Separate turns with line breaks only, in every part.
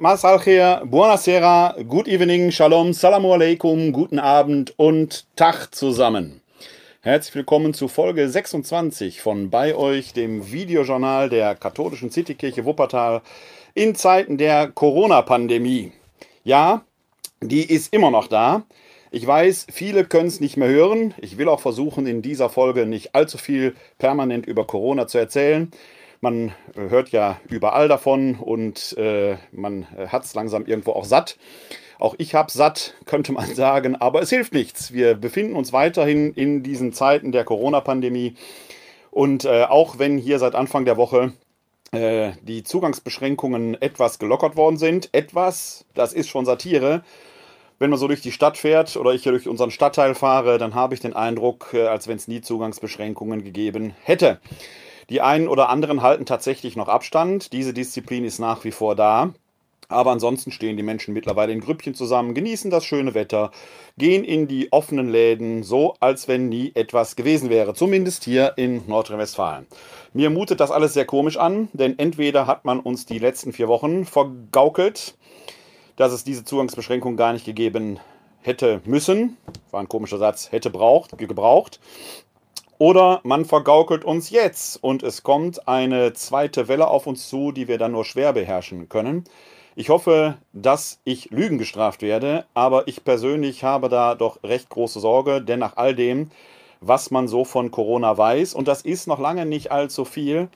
Masalcher, buonasera, good evening, shalom, salamu alaikum, guten Abend und Tag zusammen. Herzlich willkommen zu Folge 26 von bei euch, dem Videojournal der katholischen Citykirche Wuppertal in Zeiten der Corona-Pandemie. Ja, die ist immer noch da. Ich weiß, viele können es nicht mehr hören. Ich will auch versuchen, in dieser Folge nicht allzu viel permanent über Corona zu erzählen. Man äh, hört ja überall davon und äh, man äh, hat es langsam irgendwo auch satt. Auch ich habe satt, könnte man sagen, aber es hilft nichts. Wir befinden uns weiterhin in diesen Zeiten der Corona-Pandemie. Und äh, auch wenn hier seit Anfang der Woche äh, die Zugangsbeschränkungen etwas gelockert worden sind, etwas, das ist schon Satire. Wenn man so durch die Stadt fährt oder ich hier durch unseren Stadtteil fahre, dann habe ich den Eindruck, äh, als wenn es nie Zugangsbeschränkungen gegeben hätte. Die einen oder anderen halten tatsächlich noch Abstand. Diese Disziplin ist nach wie vor da. Aber ansonsten stehen die Menschen mittlerweile in Grüppchen zusammen, genießen das schöne Wetter, gehen in die offenen Läden, so als wenn nie etwas gewesen wäre. Zumindest hier in Nordrhein-Westfalen. Mir mutet das alles sehr komisch an, denn entweder hat man uns die letzten vier Wochen vergaukelt, dass es diese Zugangsbeschränkung gar nicht gegeben hätte müssen. War ein komischer Satz, hätte braucht, gebraucht. Oder man vergaukelt uns jetzt und es kommt eine zweite Welle auf uns zu, die wir dann nur schwer beherrschen können. Ich hoffe, dass ich Lügen gestraft werde, aber ich persönlich habe da doch recht große Sorge, denn nach all dem, was man so von Corona weiß, und das ist noch lange nicht allzu viel,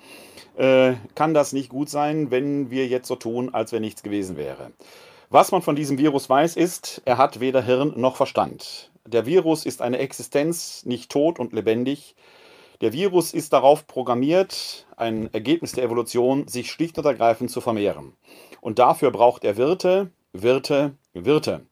äh, kann das nicht gut sein, wenn wir jetzt so tun, als wenn nichts gewesen wäre. Was man von diesem Virus weiß, ist, er hat weder Hirn noch Verstand. Der Virus ist eine Existenz, nicht tot und lebendig. Der Virus ist darauf programmiert, ein Ergebnis der Evolution, sich schlicht und ergreifend zu vermehren. Und dafür braucht er Wirte, Wirte, Wirte.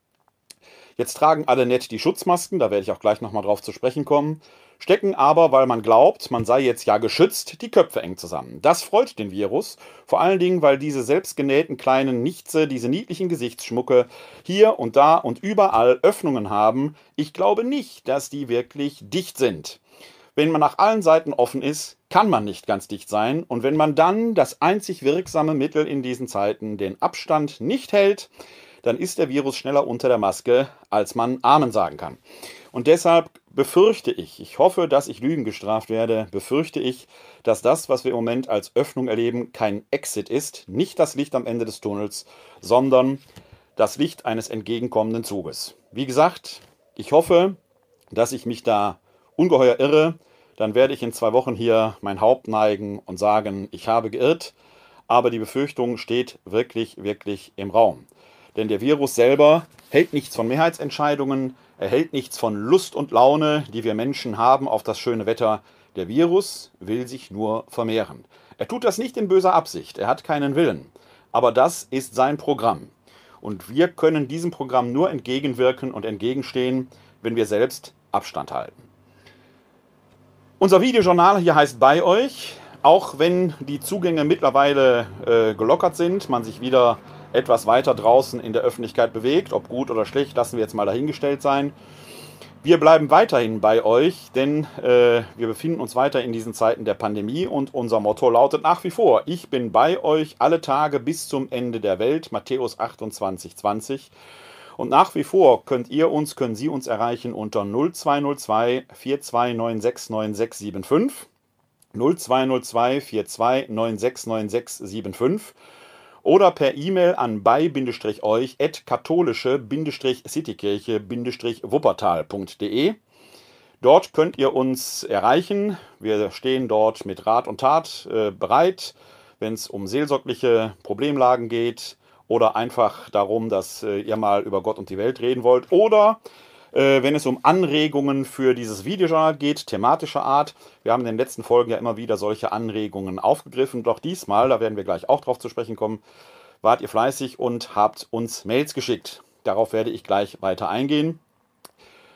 Jetzt tragen alle nett die Schutzmasken, da werde ich auch gleich nochmal drauf zu sprechen kommen stecken aber, weil man glaubt, man sei jetzt ja geschützt, die Köpfe eng zusammen. Das freut den Virus, vor allen Dingen, weil diese selbstgenähten kleinen Nichtse, diese niedlichen Gesichtsschmucke hier und da und überall Öffnungen haben. Ich glaube nicht, dass die wirklich dicht sind. Wenn man nach allen Seiten offen ist, kann man nicht ganz dicht sein. Und wenn man dann das einzig wirksame Mittel in diesen Zeiten, den Abstand, nicht hält, dann ist der Virus schneller unter der Maske, als man Amen sagen kann. Und deshalb befürchte ich, ich hoffe, dass ich Lügen gestraft werde, befürchte ich, dass das, was wir im Moment als Öffnung erleben, kein Exit ist, nicht das Licht am Ende des Tunnels, sondern das Licht eines entgegenkommenden Zuges. Wie gesagt, ich hoffe, dass ich mich da ungeheuer irre, dann werde ich in zwei Wochen hier mein Haupt neigen und sagen, ich habe geirrt, aber die Befürchtung steht wirklich, wirklich im Raum. Denn der Virus selber hält nichts von Mehrheitsentscheidungen, er hält nichts von Lust und Laune, die wir Menschen haben auf das schöne Wetter. Der Virus will sich nur vermehren. Er tut das nicht in böser Absicht, er hat keinen Willen. Aber das ist sein Programm. Und wir können diesem Programm nur entgegenwirken und entgegenstehen, wenn wir selbst Abstand halten. Unser Videojournal hier heißt bei euch, auch wenn die Zugänge mittlerweile äh, gelockert sind, man sich wieder etwas weiter draußen in der Öffentlichkeit bewegt. Ob gut oder schlecht, lassen wir jetzt mal dahingestellt sein. Wir bleiben weiterhin bei euch, denn äh, wir befinden uns weiter in diesen Zeiten der Pandemie und unser Motto lautet nach wie vor, ich bin bei euch alle Tage bis zum Ende der Welt, Matthäus 28, 20. Und nach wie vor könnt ihr uns, können Sie uns erreichen unter 0202 42969675. 0202 42969675 oder per E-Mail an bei-euch at katholische-citykirche-wuppertal.de. Dort könnt ihr uns erreichen. Wir stehen dort mit Rat und Tat äh, bereit, wenn es um seelsorgliche Problemlagen geht oder einfach darum, dass äh, ihr mal über Gott und die Welt reden wollt oder äh, wenn es um Anregungen für dieses Videojournal geht, thematischer Art. Wir haben in den letzten Folgen ja immer wieder solche Anregungen aufgegriffen. Doch diesmal, da werden wir gleich auch drauf zu sprechen kommen, wart ihr fleißig und habt uns Mails geschickt. Darauf werde ich gleich weiter eingehen.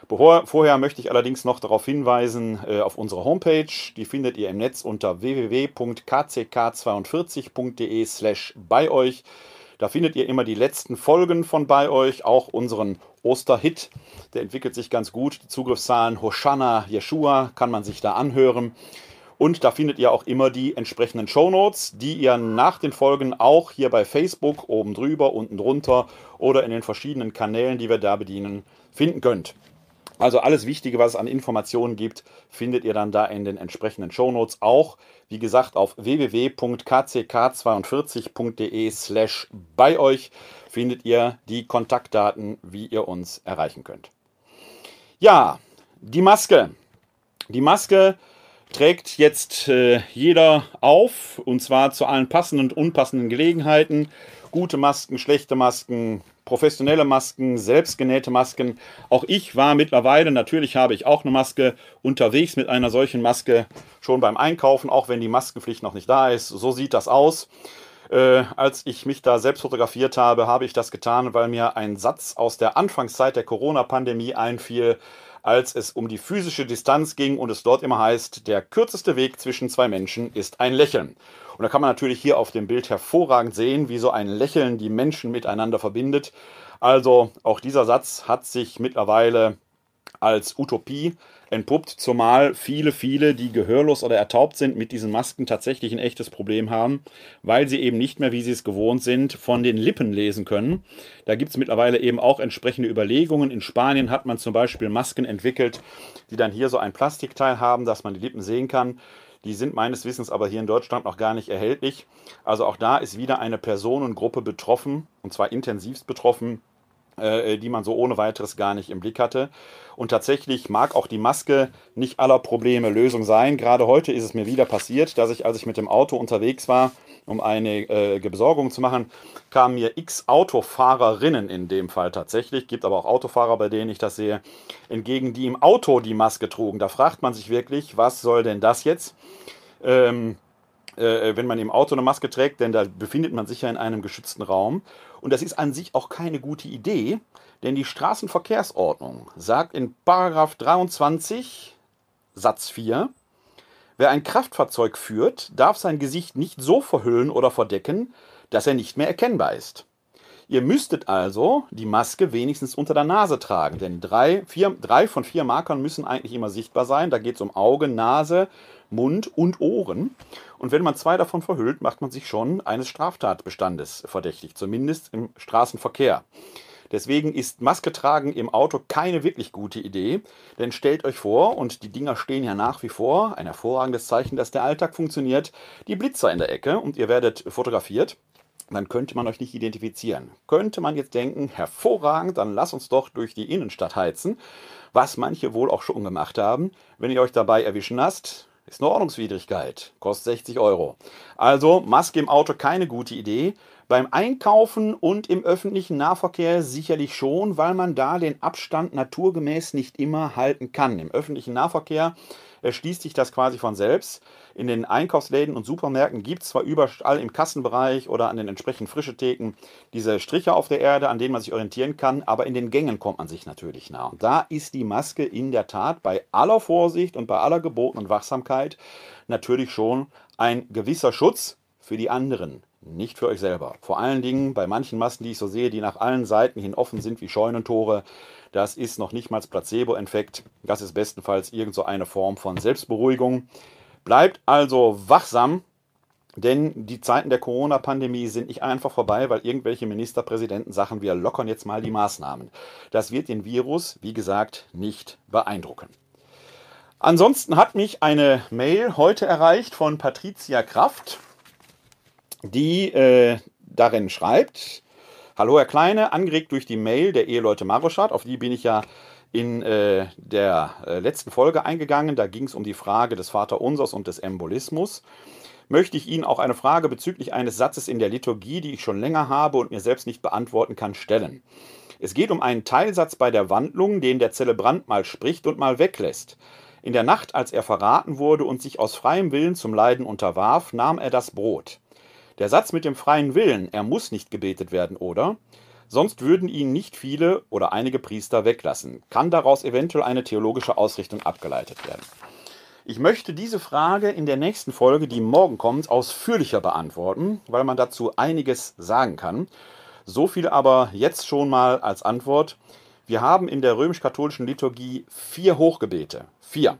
Bevor, vorher möchte ich allerdings noch darauf hinweisen, äh, auf unsere Homepage, die findet ihr im Netz unter www.kck42.de slash bei euch. Da findet ihr immer die letzten Folgen von bei euch, auch unseren Osterhit. Der entwickelt sich ganz gut. Die Zugriffszahlen Hoshana, Yeshua kann man sich da anhören. Und da findet ihr auch immer die entsprechenden Shownotes, die ihr nach den Folgen auch hier bei Facebook oben drüber, unten drunter oder in den verschiedenen Kanälen, die wir da bedienen, finden könnt. Also alles Wichtige, was es an Informationen gibt, findet ihr dann da in den entsprechenden Shownotes auch. Wie gesagt, auf www.kck42.de slash bei euch findet ihr die Kontaktdaten, wie ihr uns erreichen könnt. Ja, die Maske. Die Maske trägt jetzt äh, jeder auf und zwar zu allen passenden und unpassenden Gelegenheiten. Gute Masken, schlechte Masken, professionelle Masken, selbstgenähte Masken. Auch ich war mittlerweile, natürlich habe ich auch eine Maske unterwegs mit einer solchen Maske schon beim Einkaufen, auch wenn die Maskenpflicht noch nicht da ist. So sieht das aus. Äh, als ich mich da selbst fotografiert habe, habe ich das getan, weil mir ein Satz aus der Anfangszeit der Corona-Pandemie einfiel, als es um die physische Distanz ging und es dort immer heißt, der kürzeste Weg zwischen zwei Menschen ist ein Lächeln. Und da kann man natürlich hier auf dem Bild hervorragend sehen, wie so ein Lächeln die Menschen miteinander verbindet. Also auch dieser Satz hat sich mittlerweile als Utopie entpuppt, zumal viele, viele, die gehörlos oder ertaubt sind, mit diesen Masken tatsächlich ein echtes Problem haben, weil sie eben nicht mehr, wie sie es gewohnt sind, von den Lippen lesen können. Da gibt es mittlerweile eben auch entsprechende Überlegungen. In Spanien hat man zum Beispiel Masken entwickelt, die dann hier so ein Plastikteil haben, dass man die Lippen sehen kann. Die sind meines Wissens aber hier in Deutschland noch gar nicht erhältlich. Also auch da ist wieder eine Personengruppe betroffen, und zwar intensivst betroffen, äh, die man so ohne weiteres gar nicht im Blick hatte. Und tatsächlich mag auch die Maske nicht aller Probleme Lösung sein. Gerade heute ist es mir wieder passiert, dass ich, als ich mit dem Auto unterwegs war, um eine äh, Besorgung zu machen, kamen mir x Autofahrerinnen in dem Fall tatsächlich, gibt aber auch Autofahrer, bei denen ich das sehe, entgegen, die im Auto die Maske trugen. Da fragt man sich wirklich, was soll denn das jetzt? Ähm, äh, wenn man im Auto eine Maske trägt, denn da befindet man sich ja in einem geschützten Raum. Und das ist an sich auch keine gute Idee, denn die Straßenverkehrsordnung sagt in Paragraph 23 Satz 4, wer ein Kraftfahrzeug führt, darf sein Gesicht nicht so verhüllen oder verdecken, dass er nicht mehr erkennbar ist. Ihr müsstet also die Maske wenigstens unter der Nase tragen, denn drei, vier, drei von vier Markern müssen eigentlich immer sichtbar sein. Da geht es um Auge, Nase, Mund und Ohren. Und wenn man zwei davon verhüllt, macht man sich schon eines Straftatbestandes verdächtig, zumindest im Straßenverkehr. Deswegen ist Maske tragen im Auto keine wirklich gute Idee, denn stellt euch vor, und die Dinger stehen ja nach wie vor, ein hervorragendes Zeichen, dass der Alltag funktioniert, die Blitzer in der Ecke und ihr werdet fotografiert, dann könnte man euch nicht identifizieren. Könnte man jetzt denken, hervorragend, dann lasst uns doch durch die Innenstadt heizen, was manche wohl auch schon gemacht haben. Wenn ihr euch dabei erwischen lasst, ist eine Ordnungswidrigkeit, kostet 60 Euro. Also Maske im Auto keine gute Idee. Beim Einkaufen und im öffentlichen Nahverkehr sicherlich schon, weil man da den Abstand naturgemäß nicht immer halten kann. Im öffentlichen Nahverkehr erschließt sich das quasi von selbst. In den Einkaufsläden und Supermärkten gibt es zwar überall im Kassenbereich oder an den entsprechenden frische Theken diese Striche auf der Erde, an denen man sich orientieren kann, aber in den Gängen kommt man sich natürlich nah. Und da ist die Maske in der Tat bei aller Vorsicht und bei aller gebotenen Wachsamkeit natürlich schon ein gewisser Schutz für die anderen nicht für euch selber. Vor allen Dingen bei manchen Masken, die ich so sehe, die nach allen Seiten hin offen sind wie Scheunentore. Das ist noch nicht mal Placebo-Effekt. Das ist bestenfalls irgend so eine Form von Selbstberuhigung. Bleibt also wachsam, denn die Zeiten der Corona-Pandemie sind nicht einfach vorbei, weil irgendwelche Ministerpräsidenten sagen, wir lockern jetzt mal die Maßnahmen. Das wird den Virus, wie gesagt, nicht beeindrucken. Ansonsten hat mich eine Mail heute erreicht von Patricia Kraft, die äh, darin schreibt, Hallo Herr Kleine, angeregt durch die Mail der Eheleute Maroschat, auf die bin ich ja in äh, der äh, letzten Folge eingegangen. Da ging es um die Frage des Vaterunsers und des Embolismus. Möchte ich Ihnen auch eine Frage bezüglich eines Satzes in der Liturgie, die ich schon länger habe und mir selbst nicht beantworten kann, stellen. Es geht um einen Teilsatz bei der Wandlung, den der Zelebrant mal spricht und mal weglässt. In der Nacht, als er verraten wurde und sich aus freiem Willen zum Leiden unterwarf, nahm er das Brot. Der Satz mit dem freien Willen, er muss nicht gebetet werden, oder? Sonst würden ihn nicht viele oder einige Priester weglassen. Kann daraus eventuell eine theologische Ausrichtung abgeleitet werden? Ich möchte diese Frage in der nächsten Folge, die morgen kommt, ausführlicher beantworten, weil man dazu einiges sagen kann. So viel aber jetzt schon mal als Antwort. Wir haben in der römisch-katholischen Liturgie vier Hochgebete. Vier.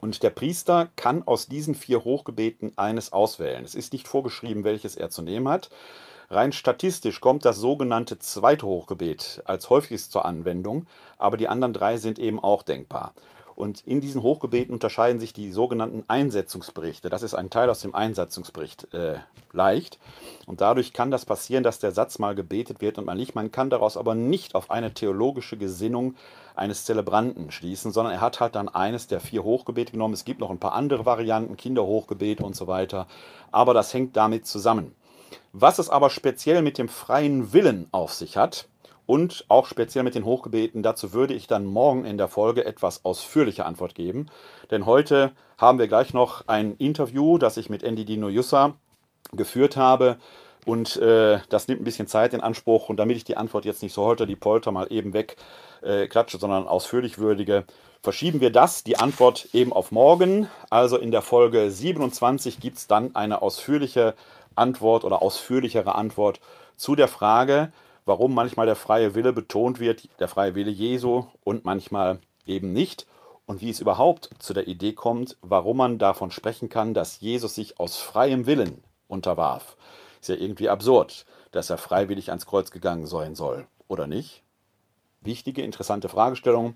Und der Priester kann aus diesen vier Hochgebeten eines auswählen. Es ist nicht vorgeschrieben, welches er zu nehmen hat. Rein statistisch kommt das sogenannte zweite Hochgebet als häufigst zur Anwendung, aber die anderen drei sind eben auch denkbar. Und in diesen Hochgebeten unterscheiden sich die sogenannten Einsetzungsberichte. Das ist ein Teil aus dem Einsetzungsbericht äh, leicht. Und dadurch kann das passieren, dass der Satz mal gebetet wird und man nicht. Man kann daraus aber nicht auf eine theologische Gesinnung eines Zelebranten schließen, sondern er hat halt dann eines der vier Hochgebete genommen. Es gibt noch ein paar andere Varianten, Kinderhochgebet und so weiter. Aber das hängt damit zusammen. Was es aber speziell mit dem freien Willen auf sich hat, und auch speziell mit den Hochgebeten. Dazu würde ich dann morgen in der Folge etwas ausführliche Antwort geben. Denn heute haben wir gleich noch ein Interview, das ich mit Andy Dino Jussa geführt habe. Und äh, das nimmt ein bisschen Zeit in Anspruch. Und damit ich die Antwort jetzt nicht so holter die Polter mal eben weg äh, klatsche, sondern ausführlich würdige, verschieben wir das, die Antwort eben auf morgen. Also in der Folge 27 gibt es dann eine ausführliche Antwort oder ausführlichere Antwort zu der Frage, warum manchmal der freie Wille betont wird, der freie Wille Jesu und manchmal eben nicht. Und wie es überhaupt zu der Idee kommt, warum man davon sprechen kann, dass Jesus sich aus freiem Willen unterwarf. Ist ja irgendwie absurd, dass er freiwillig ans Kreuz gegangen sein soll, oder nicht? Wichtige, interessante Fragestellung.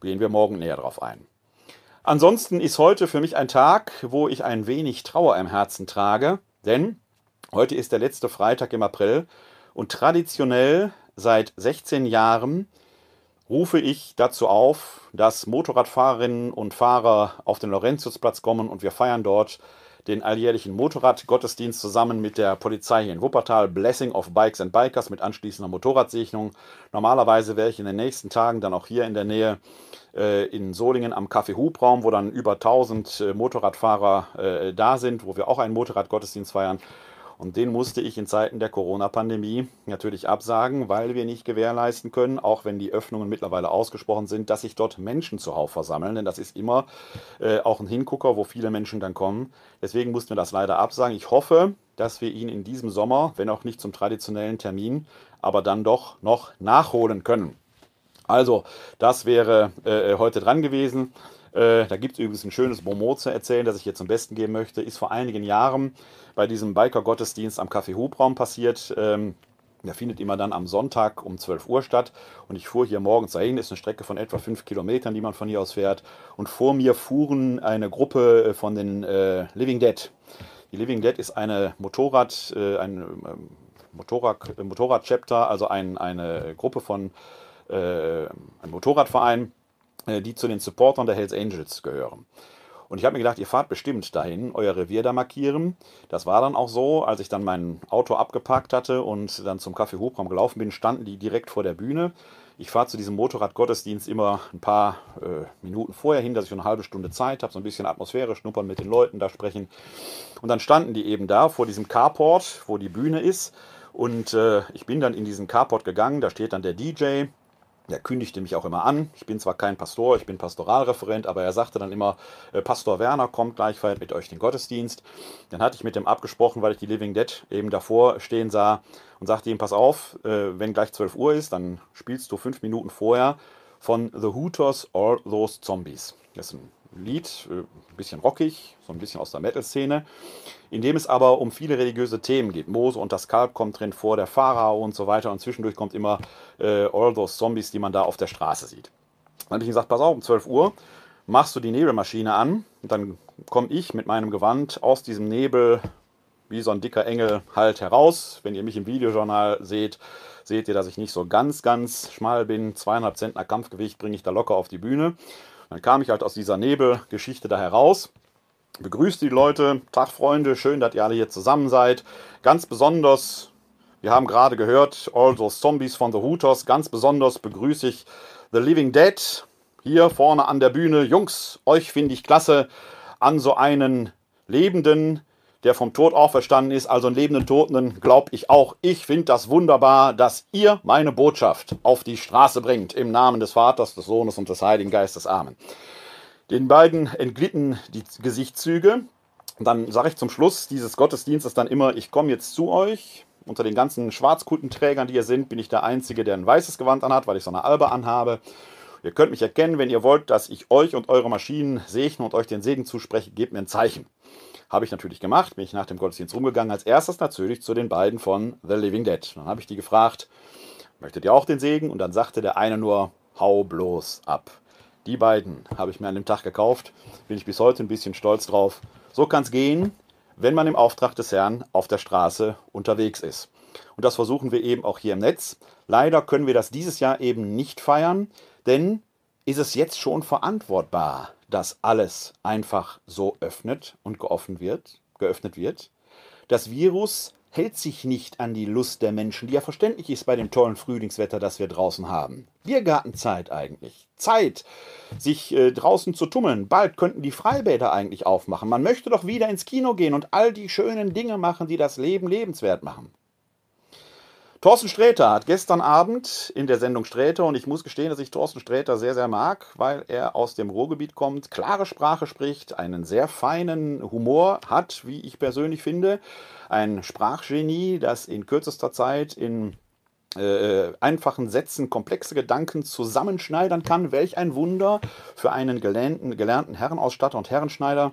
Gehen wir morgen näher drauf ein. Ansonsten ist heute für mich ein Tag, wo ich ein wenig Trauer im Herzen trage, denn heute ist der letzte Freitag im April und traditionell seit 16 Jahren rufe ich dazu auf, dass Motorradfahrerinnen und Fahrer auf den Laurentiusplatz kommen und wir feiern dort den alljährlichen Motorradgottesdienst zusammen mit der Polizei hier in Wuppertal, Blessing of Bikes and Bikers mit anschließender Motorradsicherung. Normalerweise wäre ich in den nächsten Tagen dann auch hier in der Nähe äh, in Solingen am Café Hubraum, wo dann über 1000 äh, Motorradfahrer äh, da sind, wo wir auch einen Motorradgottesdienst feiern. Und den musste ich in Zeiten der Corona-Pandemie natürlich absagen, weil wir nicht gewährleisten können, auch wenn die Öffnungen mittlerweile ausgesprochen sind, dass sich dort Menschen zuhauf versammeln. Denn das ist immer äh, auch ein Hingucker, wo viele Menschen dann kommen. Deswegen mussten wir das leider absagen. Ich hoffe, dass wir ihn in diesem Sommer, wenn auch nicht zum traditionellen Termin, aber dann doch noch nachholen können. Also, das wäre äh, heute dran gewesen. Äh, da gibt es übrigens ein schönes Bonmot zu erzählen, das ich hier zum Besten geben möchte. Ist vor einigen Jahren bei diesem Biker-Gottesdienst am Café Hubraum passiert. Ähm, der findet immer dann am Sonntag um 12 Uhr statt. Und ich fuhr hier morgens dahin, ist eine Strecke von etwa 5 Kilometern, die man von hier aus fährt. Und vor mir fuhren eine Gruppe äh, von den äh, Living Dead. Die Living Dead ist eine Motorrad, äh, ein ähm, Motorrad, Motorrad-Chapter, also ein, eine Gruppe von äh, einem Motorradverein, äh, die zu den Supportern der Hells Angels gehören. Und ich habe mir gedacht, ihr fahrt bestimmt dahin, euer Revier da markieren. Das war dann auch so, als ich dann mein Auto abgeparkt hatte und dann zum Café Hubraum gelaufen bin, standen die direkt vor der Bühne. Ich fahre zu diesem Motorradgottesdienst immer ein paar äh, Minuten vorher hin, dass ich eine halbe Stunde Zeit habe, so ein bisschen Atmosphäre schnuppern, mit den Leuten da sprechen. Und dann standen die eben da vor diesem Carport, wo die Bühne ist. Und äh, ich bin dann in diesen Carport gegangen, da steht dann der DJ, der kündigte mich auch immer an. Ich bin zwar kein Pastor, ich bin Pastoralreferent, aber er sagte dann immer, äh, Pastor Werner kommt gleich mit euch den Gottesdienst. Dann hatte ich mit dem abgesprochen, weil ich die Living Dead eben davor stehen sah und sagte ihm, pass auf, äh, wenn gleich 12 Uhr ist, dann spielst du fünf Minuten vorher von The Hooters All Those Zombies. Das ist ein Lied, äh, ein bisschen rockig, so ein bisschen aus der Metal-Szene, in dem es aber um viele religiöse Themen geht. Mose und das Kalb kommt drin vor, der Pharao und so weiter. Und zwischendurch kommt immer äh, all those Zombies, die man da auf der Straße sieht. Dann habe ich gesagt, pass auf, um 12 Uhr machst du die Nebelmaschine an. Und dann komme ich mit meinem Gewand aus diesem Nebel wie so ein dicker Engel halt heraus. Wenn ihr mich im Videojournal seht, seht ihr, dass ich nicht so ganz, ganz schmal bin. Zweieinhalb Zentner Kampfgewicht bringe ich da locker auf die Bühne. Dann kam ich halt aus dieser Nebelgeschichte da heraus, begrüßte die Leute, Tag Freunde, schön, dass ihr alle hier zusammen seid. Ganz besonders, wir haben gerade gehört, All Those Zombies von The Hooters, ganz besonders begrüße ich The Living Dead. Hier vorne an der Bühne. Jungs, euch finde ich klasse, an so einen lebenden, der vom Tod auferstanden ist, also einen lebenden Toten, glaube ich auch. Ich finde das wunderbar, dass ihr meine Botschaft auf die Straße bringt. Im Namen des Vaters, des Sohnes und des Heiligen Geistes. Amen. Den beiden entglitten die Gesichtszüge. Dann sage ich zum Schluss dieses Gottesdienstes dann immer, ich komme jetzt zu euch. Unter den ganzen Schwarzkutenträgern, die hier sind, bin ich der Einzige, der ein weißes Gewand anhat, weil ich so eine Albe anhabe. Ihr könnt mich erkennen, wenn ihr wollt, dass ich euch und eure Maschinen segne und euch den Segen zuspreche, gebt mir ein Zeichen. Habe ich natürlich gemacht, bin ich nach dem Gottesdienst rumgegangen. Als erstes natürlich zu den beiden von The Living Dead. Dann habe ich die gefragt, möchtet ihr auch den Segen? Und dann sagte der eine nur, hau bloß ab. Die beiden habe ich mir an dem Tag gekauft, bin ich bis heute ein bisschen stolz drauf. So kann es gehen, wenn man im Auftrag des Herrn auf der Straße unterwegs ist. Und das versuchen wir eben auch hier im Netz. Leider können wir das dieses Jahr eben nicht feiern, denn ist es jetzt schon verantwortbar, dass alles einfach so öffnet und geöffnet wird, geöffnet wird. Das Virus hält sich nicht an die Lust der Menschen, die ja verständlich ist bei dem tollen Frühlingswetter, das wir draußen haben. Biergartenzeit eigentlich. Zeit, sich äh, draußen zu tummeln. Bald könnten die Freibäder eigentlich aufmachen. Man möchte doch wieder ins Kino gehen und all die schönen Dinge machen, die das Leben lebenswert machen. Thorsten Sträter hat gestern Abend in der Sendung Sträter, und ich muss gestehen, dass ich Thorsten Sträter sehr, sehr mag, weil er aus dem Ruhrgebiet kommt, klare Sprache spricht, einen sehr feinen Humor hat, wie ich persönlich finde, ein Sprachgenie, das in kürzester Zeit in äh, einfachen Sätzen komplexe Gedanken zusammenschneidern kann. Welch ein Wunder für einen gelernten, gelernten Herrenausstatter und Herrenschneider.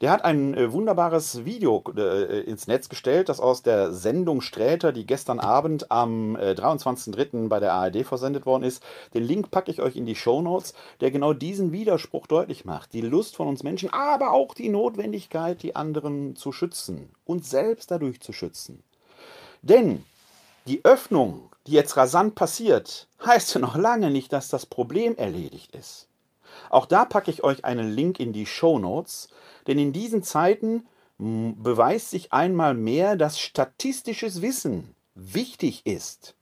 Der hat ein äh, wunderbares Video äh, ins Netz gestellt, das aus der Sendung Sträter, die gestern Abend am äh, 23.03. bei der ARD versendet worden ist. Den Link packe ich euch in die Show Notes, der genau diesen Widerspruch deutlich macht. Die Lust von uns Menschen, aber auch die Notwendigkeit, die anderen zu schützen, uns selbst dadurch zu schützen. Denn die Öffnung, die jetzt rasant passiert, heißt ja noch lange nicht, dass das Problem erledigt ist. Auch da packe ich euch einen Link in die Show Notes, denn in diesen Zeiten beweist sich einmal mehr, dass statistisches Wissen wichtig ist.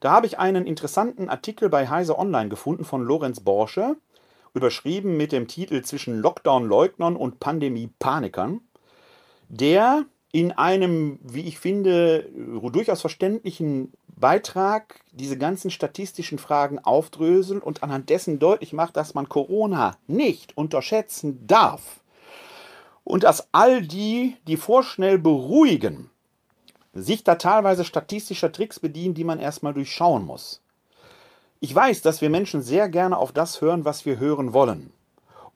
Da habe ich einen interessanten Artikel bei Heise Online gefunden von Lorenz Borsche, überschrieben mit dem Titel Zwischen Lockdown-Leugnern und Pandemie-Panikern, der in einem, wie ich finde, durchaus verständlichen Beitrag diese ganzen statistischen Fragen aufdröselt und anhand dessen deutlich macht, dass man Corona nicht unterschätzen darf. Und dass all die, die vorschnell beruhigen, sich da teilweise statistischer Tricks bedienen, die man erstmal durchschauen muss. Ich weiß, dass wir Menschen sehr gerne auf das hören, was wir hören wollen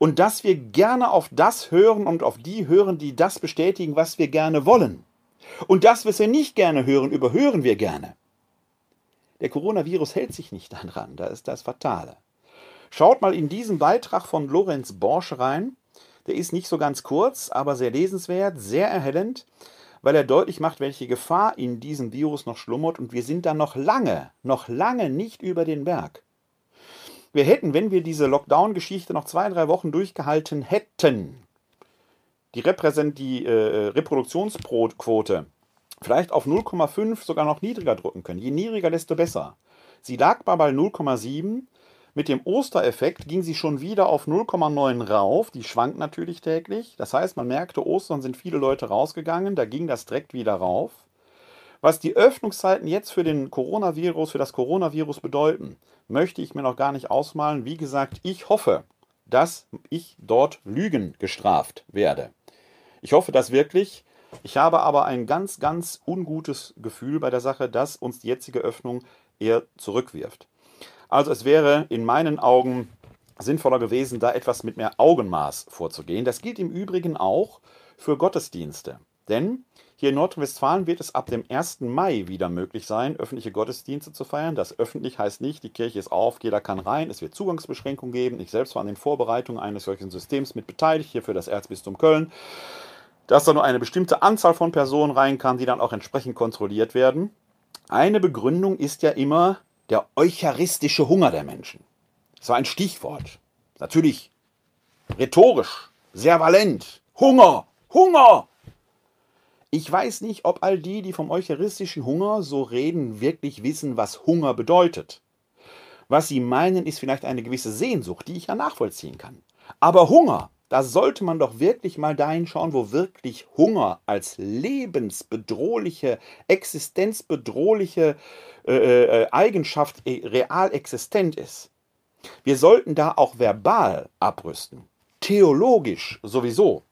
und dass wir gerne auf das hören und auf die hören, die das bestätigen, was wir gerne wollen. Und das, was wir nicht gerne hören, überhören wir gerne. Der Coronavirus hält sich nicht daran, da ist das Fatale. Schaut mal in diesen Beitrag von Lorenz Borsch rein. Der ist nicht so ganz kurz, aber sehr lesenswert, sehr erhellend, weil er deutlich macht, welche Gefahr in diesem Virus noch schlummert und wir sind da noch lange, noch lange nicht über den Berg. Wir hätten, wenn wir diese Lockdown-Geschichte noch zwei, drei Wochen durchgehalten hätten, die, Repräsent die äh, Reproduktionsquote vielleicht auf 0,5 sogar noch niedriger drücken können. Je niedriger, desto besser. Sie lag bei 0,7. Mit dem Ostereffekt ging sie schon wieder auf 0,9 rauf. Die schwankt natürlich täglich. Das heißt, man merkte, Ostern sind viele Leute rausgegangen. Da ging das direkt wieder rauf. Was die Öffnungszeiten jetzt für den Coronavirus, für das Coronavirus bedeuten, möchte ich mir noch gar nicht ausmalen. Wie gesagt, ich hoffe, dass ich dort Lügen gestraft werde. Ich hoffe das wirklich. Ich habe aber ein ganz, ganz ungutes Gefühl bei der Sache, dass uns die jetzige Öffnung eher zurückwirft. Also es wäre in meinen Augen sinnvoller gewesen, da etwas mit mehr Augenmaß vorzugehen. Das gilt im Übrigen auch für Gottesdienste. Denn hier in Nordrhein-Westfalen wird es ab dem 1. Mai wieder möglich sein, öffentliche Gottesdienste zu feiern. Das öffentlich heißt nicht, die Kirche ist auf, jeder kann rein, es wird Zugangsbeschränkungen geben. Ich selbst war an den Vorbereitungen eines solchen Systems mit beteiligt, hier für das Erzbistum Köln, dass da nur eine bestimmte Anzahl von Personen rein kann, die dann auch entsprechend kontrolliert werden. Eine Begründung ist ja immer der eucharistische Hunger der Menschen. Das war ein Stichwort. Natürlich rhetorisch, sehr valent. Hunger, Hunger, ich weiß nicht, ob all die, die vom eucharistischen Hunger so reden, wirklich wissen, was Hunger bedeutet. Was sie meinen, ist vielleicht eine gewisse Sehnsucht, die ich ja nachvollziehen kann. Aber Hunger, da sollte man doch wirklich mal dahin schauen, wo wirklich Hunger als lebensbedrohliche, existenzbedrohliche äh, äh, Eigenschaft äh, real existent ist. Wir sollten da auch verbal abrüsten, theologisch sowieso.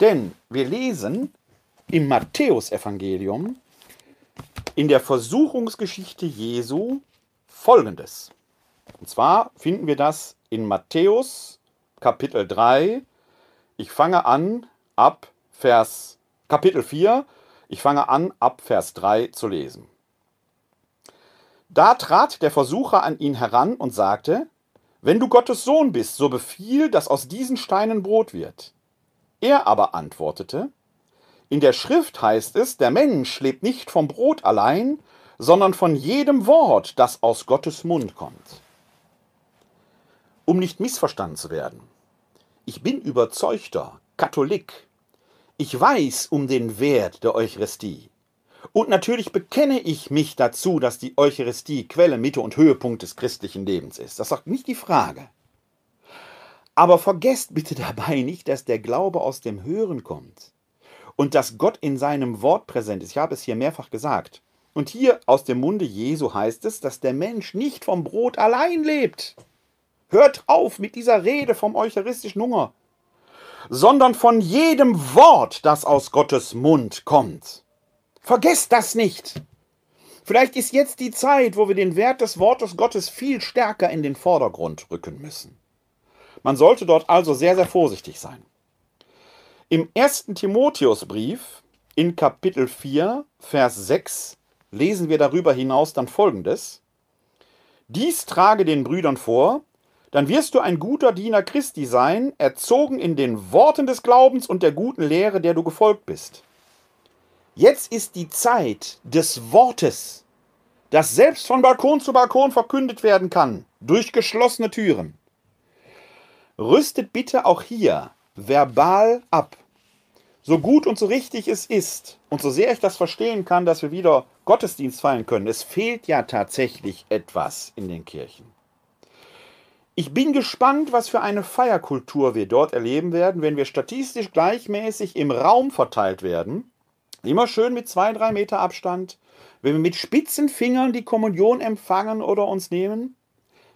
Denn wir lesen im Matthäusevangelium in der Versuchungsgeschichte Jesu folgendes. Und zwar finden wir das in Matthäus Kapitel 3. Ich fange an ab Vers Kapitel 4. Ich fange an ab Vers 3 zu lesen. Da trat der Versucher an ihn heran und sagte, Wenn du Gottes Sohn bist, so befiehl, dass aus diesen Steinen Brot wird. Er aber antwortete, In der Schrift heißt es, der Mensch lebt nicht vom Brot allein, sondern von jedem Wort, das aus Gottes Mund kommt. Um nicht missverstanden zu werden, ich bin überzeugter Katholik. Ich weiß um den Wert der Eucharistie. Und natürlich bekenne ich mich dazu, dass die Eucharistie Quelle, Mitte und Höhepunkt des christlichen Lebens ist. Das ist auch nicht die Frage. Aber vergesst bitte dabei nicht, dass der Glaube aus dem Hören kommt und dass Gott in seinem Wort präsent ist. Ich habe es hier mehrfach gesagt. Und hier aus dem Munde Jesu heißt es, dass der Mensch nicht vom Brot allein lebt. Hört auf mit dieser Rede vom eucharistischen Hunger, sondern von jedem Wort, das aus Gottes Mund kommt. Vergesst das nicht. Vielleicht ist jetzt die Zeit, wo wir den Wert des Wortes Gottes viel stärker in den Vordergrund rücken müssen. Man sollte dort also sehr, sehr vorsichtig sein. Im ersten Timotheusbrief in Kapitel 4, Vers 6 lesen wir darüber hinaus dann folgendes. Dies trage den Brüdern vor, dann wirst du ein guter Diener Christi sein, erzogen in den Worten des Glaubens und der guten Lehre, der du gefolgt bist. Jetzt ist die Zeit des Wortes, das selbst von Balkon zu Balkon verkündet werden kann, durch geschlossene Türen. Rüstet bitte auch hier verbal ab. So gut und so richtig es ist und so sehr ich das verstehen kann, dass wir wieder Gottesdienst feiern können, es fehlt ja tatsächlich etwas in den Kirchen. Ich bin gespannt, was für eine Feierkultur wir dort erleben werden, wenn wir statistisch gleichmäßig im Raum verteilt werden Immer schön mit zwei, drei Meter Abstand. Wenn wir mit spitzen Fingern die Kommunion empfangen oder uns nehmen,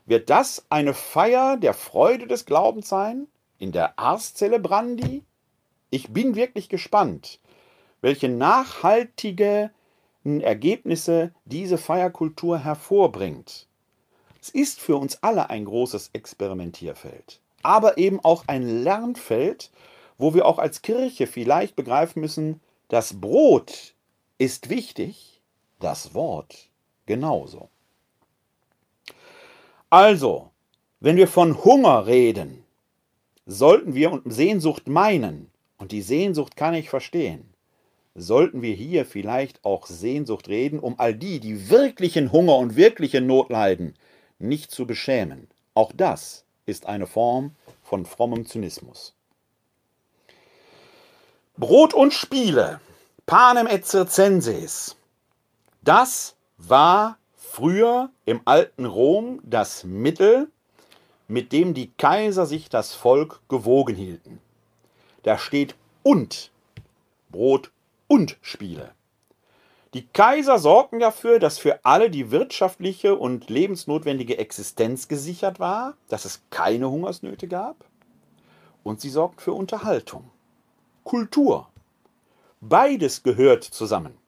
wird das eine Feier der Freude des Glaubens sein? In der Ars Celebrandi? Ich bin wirklich gespannt, welche nachhaltigen Ergebnisse diese Feierkultur hervorbringt. Es ist für uns alle ein großes Experimentierfeld, aber eben auch ein Lernfeld, wo wir auch als Kirche vielleicht begreifen müssen, das Brot ist wichtig, das Wort genauso. Also, wenn wir von Hunger reden, sollten wir und Sehnsucht meinen, und die Sehnsucht kann ich verstehen, sollten wir hier vielleicht auch Sehnsucht reden, um all die, die wirklichen Hunger und wirkliche Not leiden, nicht zu beschämen. Auch das ist eine Form von frommem Zynismus. Brot und Spiele, panem et circenses, das war früher im alten Rom das Mittel, mit dem die Kaiser sich das Volk gewogen hielten. Da steht und Brot und Spiele. Die Kaiser sorgten dafür, dass für alle die wirtschaftliche und lebensnotwendige Existenz gesichert war, dass es keine Hungersnöte gab. Und sie sorgten für Unterhaltung. Kultur. Beides gehört zusammen.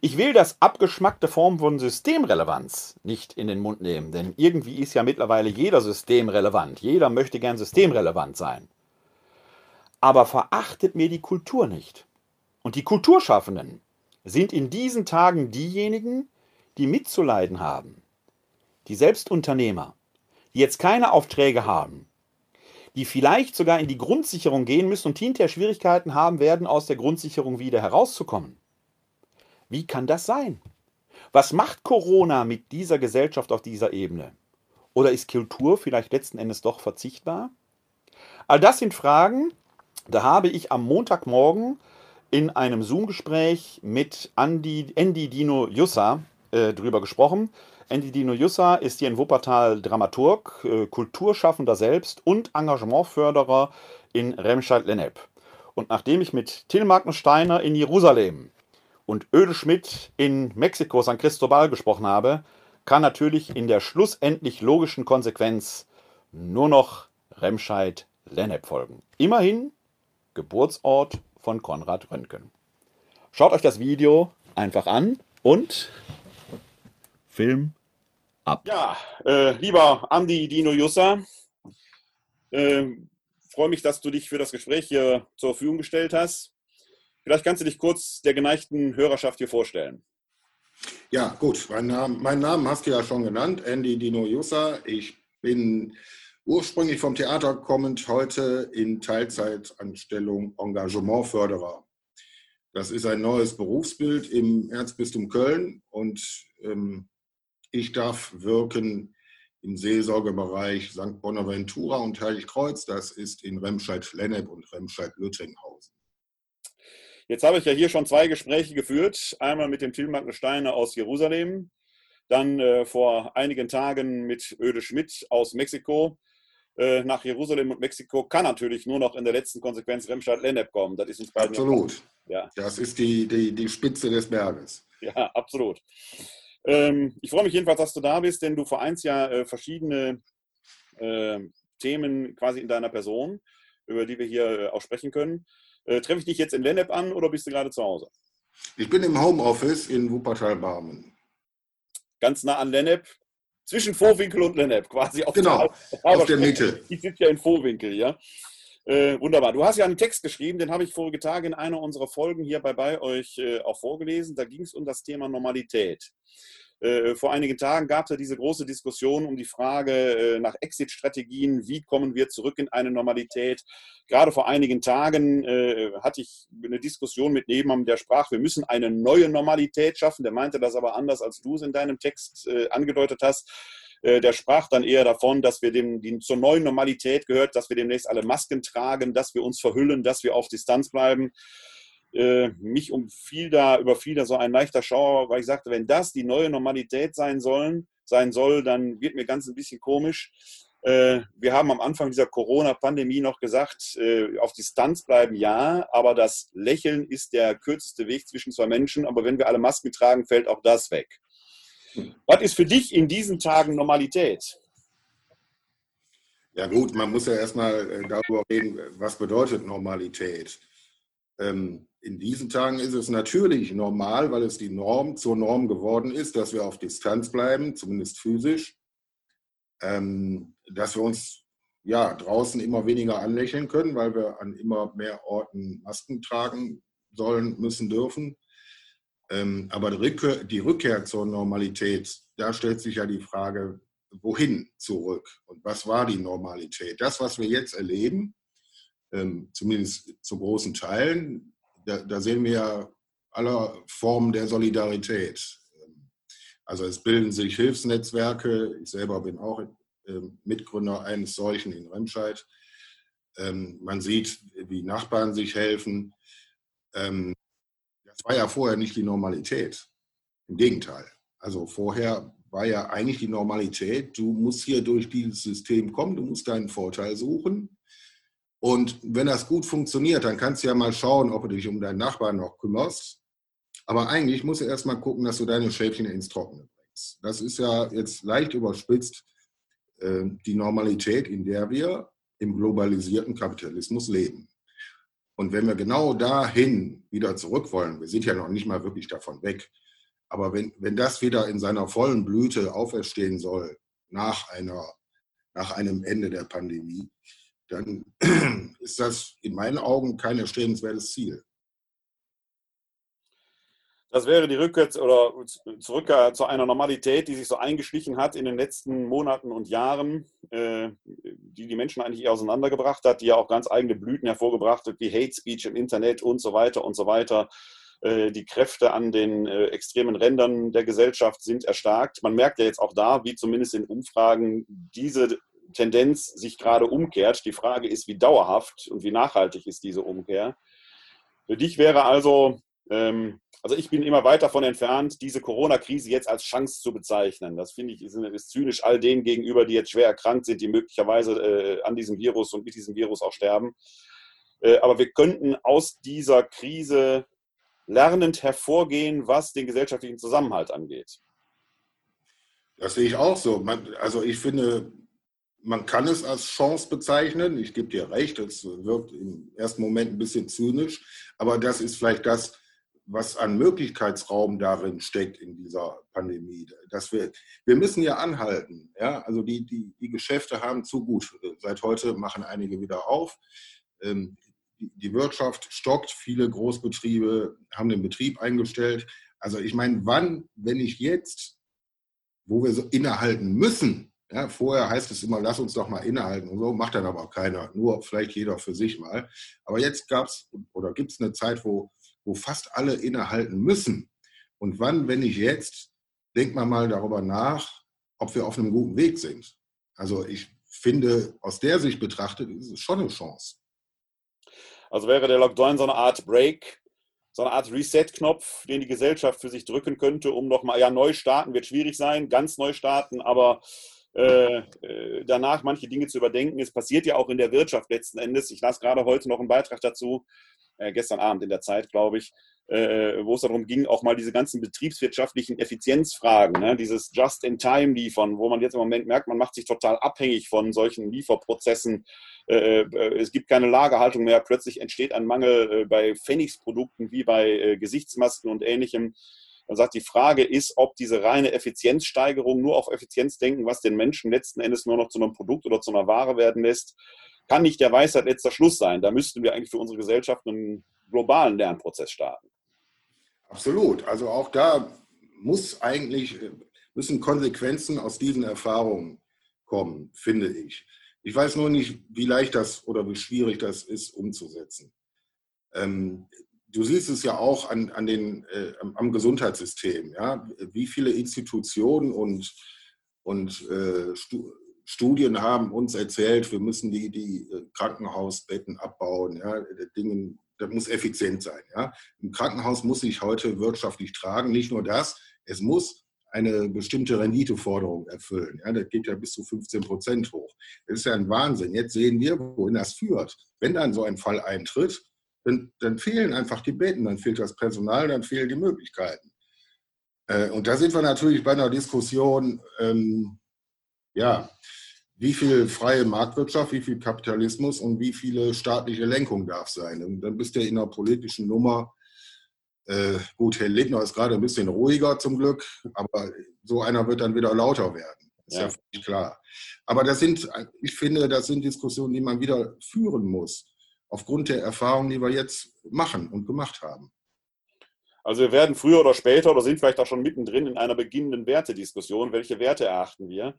Ich will das abgeschmackte Form von Systemrelevanz nicht in den Mund nehmen, denn irgendwie ist ja mittlerweile jeder systemrelevant. Jeder möchte gern systemrelevant sein. Aber verachtet mir die Kultur nicht. Und die Kulturschaffenden sind in diesen Tagen diejenigen, die mitzuleiden haben. Die Selbstunternehmer, die jetzt keine Aufträge haben, die vielleicht sogar in die Grundsicherung gehen müssen und hinterher Schwierigkeiten haben werden, aus der Grundsicherung wieder herauszukommen. Wie kann das sein? Was macht Corona mit dieser Gesellschaft auf dieser Ebene? Oder ist Kultur vielleicht letzten Endes doch verzichtbar? All das sind Fragen, da habe ich am Montagmorgen in einem Zoom-Gespräch mit Andy, Andy Dino Jussa äh, drüber gesprochen. Andy Dino Jussa ist hier in Wuppertal Dramaturg, äh, Kulturschaffender selbst und Engagementförderer in Remscheid-Lennep. Und nachdem ich mit Till Magnus Steiner in Jerusalem und Öde Schmidt in Mexiko San Cristobal gesprochen habe, kann natürlich in der schlussendlich logischen Konsequenz nur noch Remscheid-Lennep folgen. Immerhin Geburtsort von Konrad Röntgen. Schaut euch das Video einfach an und Film ab. Ja, äh, lieber Andi Dino Jussa, äh, freue mich, dass du dich für das Gespräch hier zur Verfügung gestellt hast. Vielleicht kannst du dich kurz der geneigten Hörerschaft hier vorstellen.
Ja, gut. Mein Name, mein Namen hast du ja schon genannt, Andy Dino Jussa. Ich bin ursprünglich vom Theater kommend, heute in Teilzeitanstellung Engagementförderer. Das ist ein neues Berufsbild im Erzbistum Köln und ähm, ich darf wirken im Seelsorgebereich St. Bonaventura und Heiligkreuz. Das ist in Remscheid-Lennep und Remscheid-Lüttinghausen.
Jetzt habe ich ja hier schon zwei Gespräche geführt. Einmal mit dem Tilman Steiner aus Jerusalem, dann äh, vor einigen Tagen mit Öde Schmidt aus Mexiko. Äh, nach Jerusalem und Mexiko kann natürlich nur noch in der letzten Konsequenz Remscheid-Lennep kommen.
Das ist uns beiden Absolut. Ja. Das ist die, die, die Spitze des Berges.
Ja, absolut. Ähm, ich freue mich jedenfalls, dass du da bist, denn du vereinst ja äh, verschiedene äh, Themen quasi in deiner Person, über die wir hier äh, auch sprechen können. Äh, treffe ich dich jetzt in Lennep an oder bist du gerade zu Hause?
Ich bin im Homeoffice in Wuppertal-Barmen.
Ganz nah an Lennep, zwischen Vorwinkel und Lennep, quasi
auf genau, der, auf der Mitte.
Ich sitze ja in Vorwinkel, ja. Äh, wunderbar. Du hast ja einen Text geschrieben, den habe ich vorige Tage in einer unserer Folgen hier bei, bei euch äh, auch vorgelesen. Da ging es um das Thema Normalität. Äh, vor einigen Tagen gab es ja diese große Diskussion um die Frage äh, nach Exit-Strategien. Wie kommen wir zurück in eine Normalität? Gerade vor einigen Tagen äh, hatte ich eine Diskussion mit jemandem, der sprach, wir müssen eine neue Normalität schaffen. Der meinte das aber anders, als du es in deinem Text angedeutet hast. Der sprach dann eher davon, dass wir dem, die, zur neuen Normalität gehört, dass wir demnächst alle Masken tragen, dass wir uns verhüllen, dass wir auf Distanz bleiben. Äh, mich umfiel da, überfiel da so ein leichter Schauer, weil ich sagte, wenn das die neue Normalität sein sollen, sein soll, dann wird mir ganz ein bisschen komisch. Äh, wir haben am Anfang dieser Corona-Pandemie noch gesagt, äh, auf Distanz bleiben ja, aber das Lächeln ist der kürzeste Weg zwischen zwei Menschen. Aber wenn wir alle Masken tragen, fällt auch das weg. Was ist für dich in diesen Tagen Normalität?
Ja gut, man muss ja erstmal darüber reden, was bedeutet Normalität. Ähm, in diesen Tagen ist es natürlich normal, weil es die Norm zur Norm geworden ist, dass wir auf Distanz bleiben, zumindest physisch, ähm, dass wir uns ja draußen immer weniger anlächeln können, weil wir an immer mehr Orten Masken tragen sollen, müssen, dürfen. Ähm, aber die Rückkehr, die Rückkehr zur Normalität, da stellt sich ja die Frage, wohin zurück und was war die Normalität? Das, was wir jetzt erleben, ähm, zumindest zu großen Teilen, da, da sehen wir ja aller Formen der Solidarität. Also es bilden sich Hilfsnetzwerke. Ich selber bin auch ähm, Mitgründer eines solchen in Remscheid. Ähm, man sieht, wie Nachbarn sich helfen. Ähm, das war ja vorher nicht die Normalität. Im Gegenteil. Also vorher war ja eigentlich die Normalität, du musst hier durch dieses System kommen, du musst deinen Vorteil suchen und wenn das gut funktioniert, dann kannst du ja mal schauen, ob du dich um deinen Nachbarn noch kümmerst. Aber eigentlich musst du erst mal gucken, dass du deine Schäfchen ins Trockene bringst. Das ist ja jetzt leicht überspitzt äh, die Normalität, in der wir im globalisierten Kapitalismus leben. Und wenn wir genau dahin wieder zurück wollen, wir sind ja noch nicht mal wirklich davon weg, aber wenn, wenn das wieder in seiner vollen Blüte auferstehen soll, nach, einer, nach einem Ende der Pandemie, dann ist das in meinen Augen kein erstrebenswertes Ziel.
Das wäre die Rückkehr oder zurück zu einer Normalität, die sich so eingeschlichen hat in den letzten Monaten und Jahren, äh, die die Menschen eigentlich auseinandergebracht hat, die ja auch ganz eigene Blüten hervorgebracht hat, wie Hate Speech im Internet und so weiter und so weiter. Äh, die Kräfte an den äh, extremen Rändern der Gesellschaft sind erstarkt. Man merkt ja jetzt auch da, wie zumindest in Umfragen diese Tendenz sich gerade umkehrt. Die Frage ist, wie dauerhaft und wie nachhaltig ist diese Umkehr. Für dich wäre also, ähm, also ich bin immer weit davon entfernt, diese Corona-Krise jetzt als Chance zu bezeichnen. Das finde ich ist, ist, zynisch all denen gegenüber, die jetzt schwer erkrankt sind, die möglicherweise äh, an diesem Virus und mit diesem Virus auch sterben. Äh, aber wir könnten aus dieser Krise lernend hervorgehen, was den gesellschaftlichen Zusammenhalt angeht.
Das sehe ich auch so. Also ich finde, man kann es als Chance bezeichnen. Ich gebe dir recht, es wirkt im ersten Moment ein bisschen zynisch, aber das ist vielleicht das, was an Möglichkeitsraum darin steckt in dieser Pandemie. Dass wir, wir müssen ja anhalten. Ja? Also die, die, die Geschäfte haben zu gut. Seit heute machen einige wieder auf. Ähm, die Wirtschaft stockt, viele Großbetriebe haben den Betrieb eingestellt. Also ich meine, wann, wenn nicht jetzt, wo wir so innehalten müssen, ja, vorher heißt es immer, lass uns doch mal innehalten und so, macht dann aber auch keiner, nur vielleicht jeder für sich mal. Aber jetzt gab es oder gibt es eine Zeit, wo, wo fast alle innehalten müssen. Und wann, wenn nicht jetzt, denkt man mal darüber nach, ob wir auf einem guten Weg sind. Also ich finde, aus der Sicht betrachtet, ist es schon eine Chance.
Also wäre der Lockdown so eine Art Break, so eine Art Reset-Knopf, den die Gesellschaft für sich drücken könnte, um nochmal, ja, neu starten wird schwierig sein, ganz neu starten, aber danach manche Dinge zu überdenken. Es passiert ja auch in der Wirtschaft letzten Endes. Ich las gerade heute noch einen Beitrag dazu, äh, gestern Abend in der Zeit, glaube ich, äh, wo es darum ging, auch mal diese ganzen betriebswirtschaftlichen Effizienzfragen, ne, dieses Just-in-Time-Liefern, wo man jetzt im Moment merkt, man macht sich total abhängig von solchen Lieferprozessen. Äh, äh, es gibt keine Lagerhaltung mehr. Plötzlich entsteht ein Mangel bei Pfennigsprodukten wie bei Gesichtsmasken und ähnlichem. Man sagt, die Frage ist, ob diese reine Effizienzsteigerung nur auf Effizienz denken, was den Menschen letzten Endes nur noch zu einem Produkt oder zu einer Ware werden lässt, kann nicht der Weisheit letzter Schluss sein. Da müssten wir eigentlich für unsere Gesellschaft einen globalen Lernprozess starten.
Absolut. Also auch da muss eigentlich, müssen Konsequenzen aus diesen Erfahrungen kommen, finde ich. Ich weiß nur nicht, wie leicht das oder wie schwierig das ist umzusetzen. Ähm, du siehst es ja auch an, an den, äh, am Gesundheitssystem. Ja? Wie viele Institutionen und, und äh, Studien haben uns erzählt, wir müssen die, die äh, Krankenhausbetten abbauen. Ja? Dinge, das muss effizient sein. Ja? Ein Krankenhaus muss sich heute wirtschaftlich tragen. Nicht nur das, es muss eine bestimmte Renditeforderung erfüllen. Ja, das geht ja bis zu 15 Prozent hoch. Das ist ja ein Wahnsinn. Jetzt sehen wir, wohin das führt. Wenn dann so ein Fall eintritt, dann, dann fehlen einfach die Betten, dann fehlt das Personal, dann fehlen die Möglichkeiten. Äh, und da sind wir natürlich bei einer Diskussion, ähm, ja, wie viel freie Marktwirtschaft, wie viel Kapitalismus und wie viele staatliche Lenkung darf sein. Und dann bist du in einer politischen Nummer. Äh, gut, Herr Lindner ist gerade ein bisschen ruhiger zum Glück, aber so einer wird dann wieder lauter werden. Ist ja, ja klar. Aber das sind, ich finde, das sind Diskussionen, die man wieder führen muss aufgrund der Erfahrungen, die wir jetzt machen und gemacht haben.
Also wir werden früher oder später oder sind vielleicht auch schon mittendrin in einer beginnenden Wertediskussion. Welche Werte erachten wir?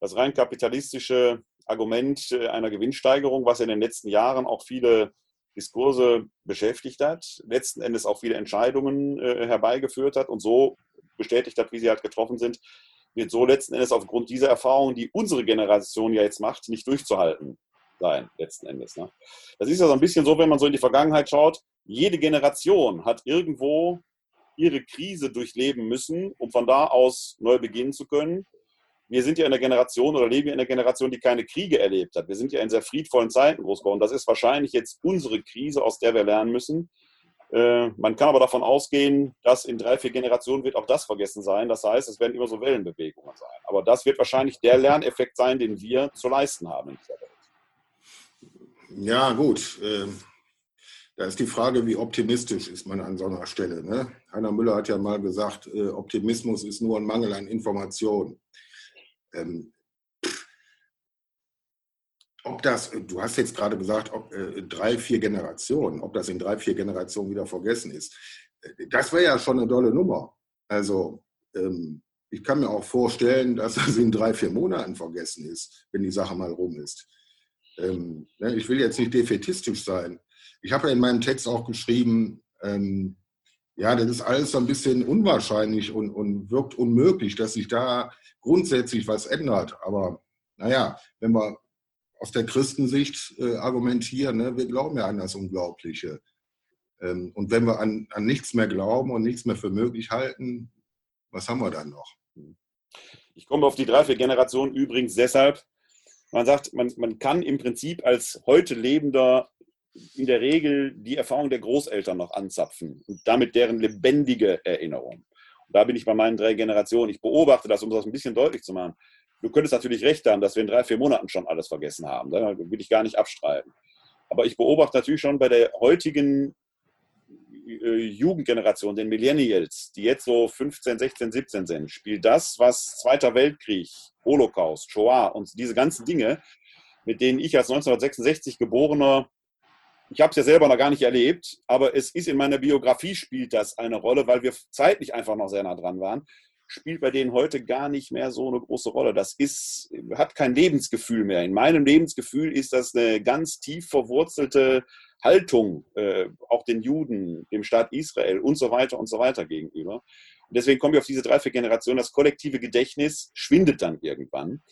Das rein kapitalistische Argument äh, einer Gewinnsteigerung, was in den letzten Jahren auch viele Diskurse beschäftigt hat, letzten Endes auch viele Entscheidungen äh, herbeigeführt hat und so bestätigt hat, wie sie halt getroffen sind, wird so letzten Endes aufgrund dieser Erfahrungen, die unsere Generation ja jetzt macht, nicht durchzuhalten sein, letzten Endes. Ne? Das ist ja so ein bisschen so, wenn man so in die Vergangenheit schaut, jede Generation hat irgendwo ihre Krise durchleben müssen, um von da aus neu beginnen zu können. Wir sind ja in der Generation oder leben ja in der Generation, die keine Kriege erlebt hat. Wir sind ja in sehr friedvollen Zeiten groß geworden. Das ist wahrscheinlich jetzt unsere Krise, aus der wir lernen müssen. Äh, man kann aber davon ausgehen, dass in drei, vier Generationen wird auch das vergessen sein. Das heißt, es werden immer so Wellenbewegungen sein. Aber das wird wahrscheinlich der Lerneffekt sein, den wir zu leisten haben in dieser Welt.
Ja, gut. Ähm, da ist die Frage, wie optimistisch ist man an so einer Stelle. Ne? Heiner Müller hat ja mal gesagt, äh, Optimismus ist nur ein Mangel an Informationen. Ähm, ob das, du hast jetzt gerade gesagt, ob, äh, drei, vier Generationen, ob das in drei, vier Generationen wieder vergessen ist, äh, das wäre ja schon eine tolle Nummer. Also ähm, ich kann mir auch vorstellen, dass das in drei, vier Monaten vergessen ist, wenn die Sache mal rum ist ähm, ne, ich will jetzt nicht defetistisch sein. Ich habe ja in meinem Text auch geschrieben, ähm, ja, das ist alles so ein bisschen unwahrscheinlich und, und wirkt unmöglich, dass sich da grundsätzlich was ändert. Aber naja, wenn wir aus der Christensicht äh, argumentieren, ne, wir glauben ja an das Unglaubliche. Ähm, und wenn wir an, an nichts mehr glauben und nichts mehr für möglich halten, was haben wir dann noch?
Ich komme auf die drei, vier Generationen übrigens deshalb, man sagt, man, man kann im Prinzip als heute Lebender in der Regel die Erfahrung der Großeltern noch anzapfen und damit deren lebendige Erinnerung. Und da bin ich bei meinen drei Generationen. Ich beobachte das, um das ein bisschen deutlich zu machen. Du könntest natürlich recht haben, dass wir in drei, vier Monaten schon alles vergessen haben. Da will ich gar nicht abstreiten. Aber ich beobachte natürlich schon bei der heutigen äh, Jugendgeneration, den Millennials, die jetzt so 15, 16, 17 sind, spielt das, was Zweiter Weltkrieg, Holocaust, Shoah und diese ganzen Dinge, mit denen ich als 1966 geborener, ich habe es ja selber noch gar nicht erlebt, aber es ist in meiner Biografie spielt das eine Rolle, weil wir zeitlich einfach noch sehr nah dran waren spielt bei denen heute gar nicht mehr so eine große Rolle. Das ist, hat kein Lebensgefühl mehr. In meinem Lebensgefühl ist das eine ganz tief verwurzelte Haltung, äh, auch den Juden, dem Staat Israel und so weiter und so weiter gegenüber. Und deswegen kommen wir auf diese drei, vier Generationen. Das kollektive Gedächtnis schwindet dann irgendwann.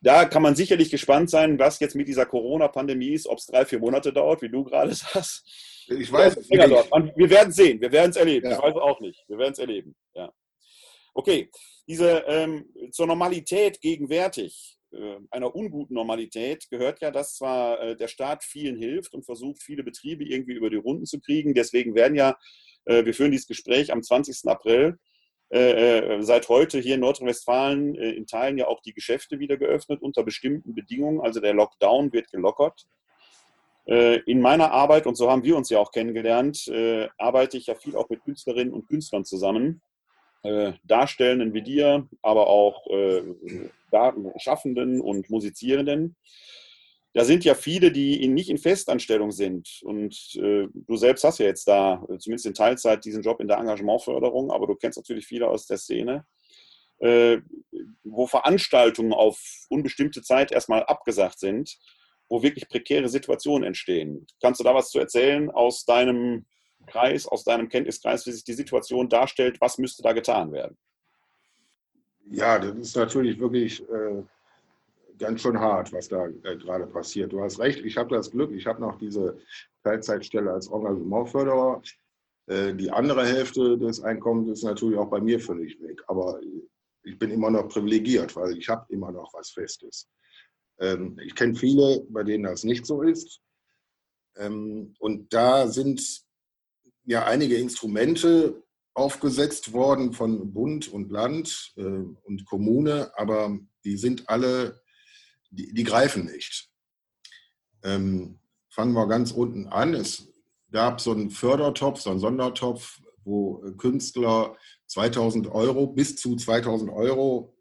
Da kann man sicherlich gespannt sein, was jetzt mit dieser Corona-Pandemie ist, ob es drei, vier Monate dauert, wie du gerade sagst.
Ich weiß
es nicht. Wir werden es sehen, wir werden es erleben. Ja. Ich weiß auch nicht. Wir werden es erleben. Ja. Okay, diese ähm, zur Normalität gegenwärtig, einer unguten Normalität, gehört ja, dass zwar äh, der Staat vielen hilft und versucht, viele Betriebe irgendwie über die Runden zu kriegen. Deswegen werden ja, äh, wir führen dieses Gespräch am 20. April. Äh, äh, seit heute hier in Nordrhein-Westfalen äh, in Teilen ja auch die Geschäfte wieder geöffnet unter bestimmten Bedingungen. Also der Lockdown wird gelockert. In meiner Arbeit, und so haben wir uns ja auch kennengelernt, arbeite ich ja viel auch mit Künstlerinnen und Künstlern zusammen äh, Darstellenden wie dir, aber auch äh, Schaffenden und Musizierenden. Da sind ja viele, die nicht in Festanstellung sind. Und äh, du selbst hast ja jetzt da, äh, zumindest in Teilzeit, diesen Job in der Engagementförderung, aber du kennst natürlich viele aus der Szene, äh, wo Veranstaltungen auf unbestimmte Zeit erstmal abgesagt sind, wo wirklich prekäre Situationen entstehen. Kannst du da was zu erzählen aus deinem Kreis, aus deinem Kenntniskreis, wie sich die Situation darstellt, was müsste da getan werden?
Ja, das ist natürlich wirklich äh, ganz schön hart, was da äh, gerade passiert. Du hast recht, ich habe das Glück, ich habe noch diese Teilzeitstelle als Engagementförderer. Äh, die andere Hälfte des Einkommens ist natürlich auch bei mir völlig weg. Aber ich bin immer noch privilegiert, weil ich habe immer noch was Festes. Ähm, ich kenne viele, bei denen das nicht so ist. Ähm, und da sind ja einige Instrumente aufgesetzt worden von Bund und Land äh, und Kommune, aber die sind alle, die, die greifen nicht. Ähm, fangen wir ganz unten an. Es gab so einen Fördertopf, so einen Sondertopf, wo Künstler 2000 Euro, bis zu 2000 Euro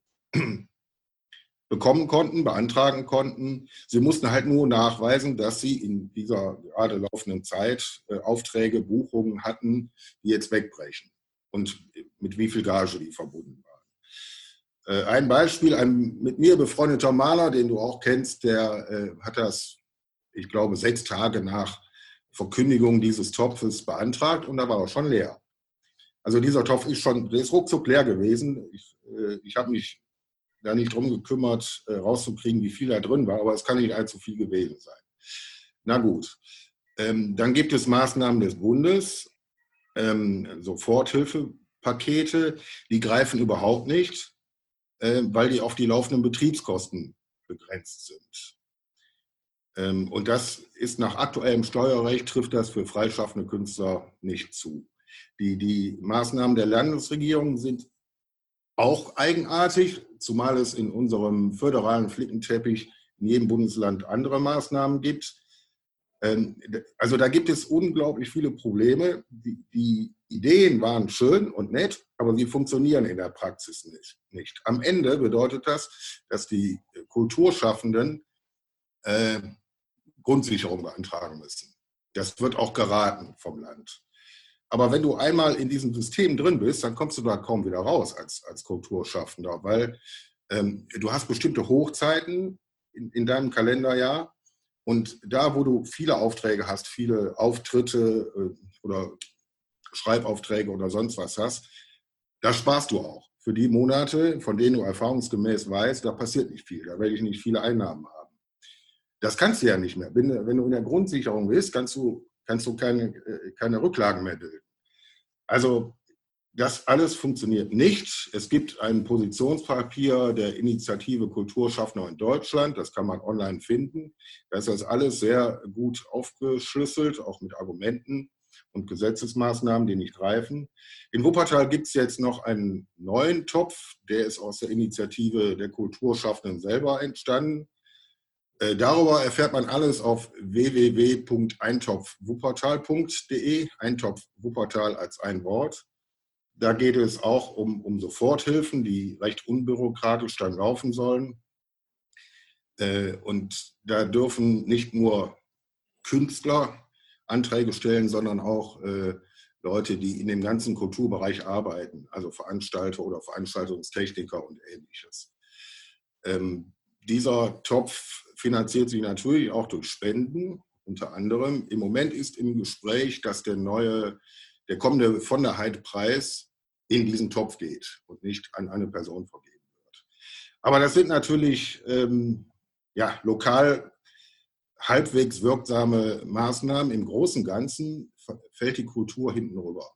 bekommen konnten, beantragen konnten. Sie mussten halt nur nachweisen, dass sie in dieser gerade laufenden Zeit äh, Aufträge, Buchungen hatten, die jetzt wegbrechen und mit wie viel Gage die verbunden waren. Äh, ein Beispiel, ein mit mir befreundeter Maler, den du auch kennst, der äh, hat das, ich glaube, sechs Tage nach Verkündigung dieses Topfes beantragt und da war er schon leer. Also dieser Topf ist schon, der ist ruckzuck leer gewesen. Ich, ich habe mich da nicht drum gekümmert, äh, rauszukriegen, wie viel da drin war, aber es kann nicht allzu viel gewesen sein. Na gut. Ähm, dann gibt es Maßnahmen des Bundes, ähm, Soforthilfepakete, die greifen überhaupt nicht, äh, weil die auf die laufenden Betriebskosten begrenzt sind. Ähm, und das ist nach aktuellem Steuerrecht, trifft das für freischaffende Künstler nicht zu. Die, die Maßnahmen der Landesregierung sind auch eigenartig, zumal es in unserem föderalen Flickenteppich in jedem Bundesland andere Maßnahmen gibt. Ähm, also da gibt es unglaublich viele Probleme. Die, Ideen waren schön und nett, aber sie funktionieren in der Praxis nicht. Am Ende bedeutet das, dass die Kulturschaffenden äh, Grundsicherung beantragen müssen. Das wird auch geraten vom Land. Aber wenn du einmal in diesem System drin bist, dann kommst du da kaum wieder raus als, als Kulturschaffender, weil ähm, du hast bestimmte Hochzeiten in, in deinem Kalenderjahr und da, wo du viele Aufträge hast, viele Auftritte äh, oder Schreibaufträge oder sonst was hast, da sparst du auch. Für die Monate, von denen du erfahrungsgemäß weißt, da passiert nicht viel, da werde ich nicht viele Einnahmen haben. Das kannst du ja nicht mehr. Wenn, wenn du in der Grundsicherung bist, kannst du, kannst du keine, äh, keine Rücklagen mehr bilden. Also das alles funktioniert nicht. Es gibt ein Positionspapier der Initiative Kulturschaffender in Deutschland. Das kann man online finden. Da ist das alles sehr gut aufgeschlüsselt, auch mit Argumenten und Gesetzesmaßnahmen, die nicht greifen. In Wuppertal gibt es jetzt noch einen neuen Topf. Der ist aus der Initiative der Kulturschaffenden selber entstanden. Äh, darüber erfährt man alles auf www.eintopfwuppertal.de, Eintopf Wuppertal als ein Wort. Da geht es auch um, um Soforthilfen, die recht unbürokratisch dann laufen sollen. Äh, und da dürfen nicht nur Künstler Anträge stellen, sondern auch äh, Leute, die in dem ganzen Kulturbereich arbeiten, also Veranstalter oder Veranstaltungstechniker und ähnliches. Ähm, dieser Topf finanziert sich natürlich auch durch Spenden, unter anderem. Im Moment ist im Gespräch, dass der neue, der kommende von der Heid-Preis in diesen Topf geht und nicht an eine Person vergeben wird. Aber das sind natürlich ähm, ja, lokal halbwegs wirksame Maßnahmen. Im Großen und Ganzen fällt die Kultur hinten rüber.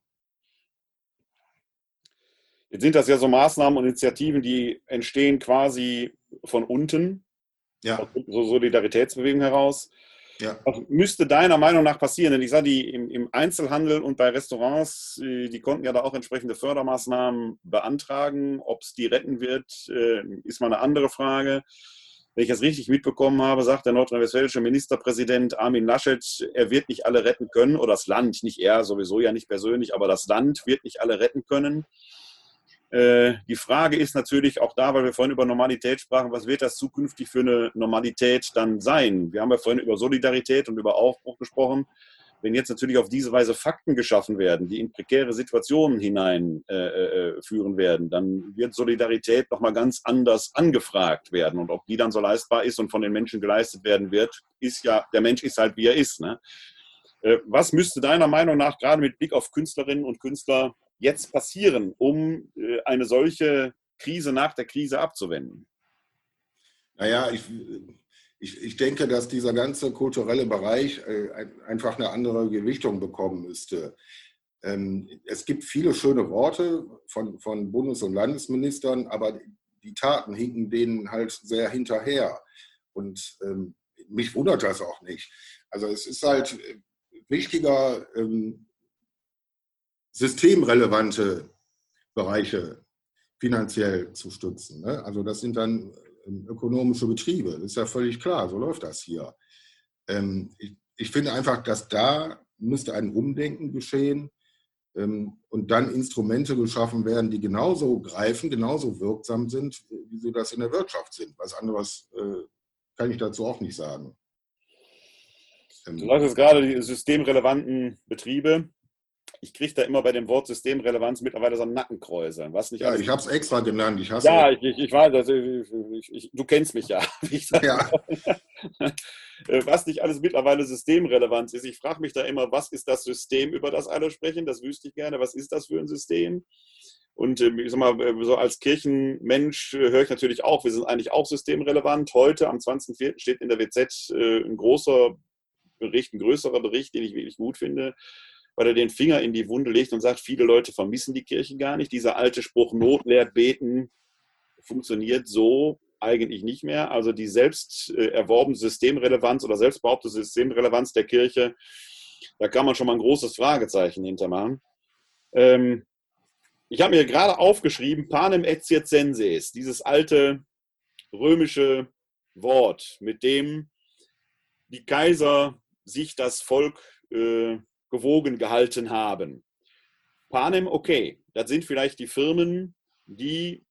Jetzt sind das ja so Maßnahmen und Initiativen, die entstehen quasi von unten, ja. so Solidaritätsbewegung heraus. Ja. Was müsste deiner Meinung nach passieren? Denn ich sage, die im, im, Einzelhandel und bei Restaurants, äh, die konnten ja da auch entsprechende Fördermaßnahmen beantragen. Ob es die retten wird, äh, ist mal eine andere Frage wenn ich das richtig mitbekommen habe, sagt der nordrhein-westfälische Ministerpräsident Armin Laschet, er wird nicht alle retten können, oder das Land, nicht er, sowieso ja nicht persönlich, aber das Land wird nicht alle retten können. Äh, die Frage ist natürlich auch da, weil wir vorhin über Normalität sprachen, was wird das zukünftig für eine Normalität dann sein? Wir haben ja vorhin über Solidarität und über Aufbruch gesprochen wenn jetzt natürlich auf diese Weise Fakten geschaffen werden, die in prekäre Situationen hineinführen äh, äh, werden, dann wird Solidarität nochmal ganz anders angefragt werden. Und ob die dann so leistbar ist und von den Menschen geleistet werden wird, ist ja, der Mensch ist halt, wie er ist. Ne? Äh, was müsste deiner Meinung nach gerade mit Blick auf Künstlerinnen und Künstler jetzt passieren, um äh, eine solche Krise nach der Krise abzuwenden?
Naja, ich, ich, ich denke, dass dieser ganze kulturelle Bereich äh, einfach eine andere Gewichtung bekommen müsste. Ähm, es gibt viele schöne Worte von, von Bundes- und Landesministern, aber die Taten hinken denen halt sehr hinterher. Und ähm, mich wundert das auch nicht. Also es ist halt wichtiger, ähm, systemrelevante Bereiche finanziell zu stützen. Ne? Also das sind dann ökonomische Betriebe. Das ist ja völlig klar, so läuft das hier. Ähm, ich, ich, finde einfach, dass da müsste ein Umdenken geschehen ähm, und dann Instrumente geschaffen werden, die genauso greifen, genauso wirksam sind, wie sie das in der Wirtschaft sind. Was anderes äh, kann ich dazu auch nicht sagen.
Ähm, du sagst gerade die systemrelevanten Betriebe ich kriege da immer bei dem Wort Systemrelevanz mittlerweile so einen Nackenkräuser.
Was nicht ja, ich habe es extra genannt.
Ich ja, ich, ich, weiß, also ich, ich, du kennst mich ja. ja. Äh, was nicht alles mittlerweile Systemrelevanz ist. Ich frage mich da immer, was ist das System, über das alle sprechen? Das wüsste ich gerne. Was ist das für ein System? Und ähm, ich sag mal, äh, so als Kirchenmensch äh, höre ich natürlich auch, wir sind eigentlich auch systemrelevant. Heute, am 20.04. steht in der WZ ein großer Bericht, ein größerer Bericht, den ich wirklich gut finde, weil er den Finger in die Wunde legt und sagt, viele Leute vermissen die Kirche gar nicht. Dieser alte Spruch, Not lehrt beten, funktioniert so eigentlich nicht mehr. Also die selbst äh, erworbene Systemrelevanz oder selbstbehauptete Systemrelevanz der Kirche, da kann man schon mal ein großes Fragezeichen hintermachen. Ähm, ich habe mir gerade aufgeschrieben, panem et circenses, dieses alte römische Wort, mit dem die Kaiser sich das Volk äh, gewogen gehalten haben. Panem, okay, das sind vielleicht die Firmen, die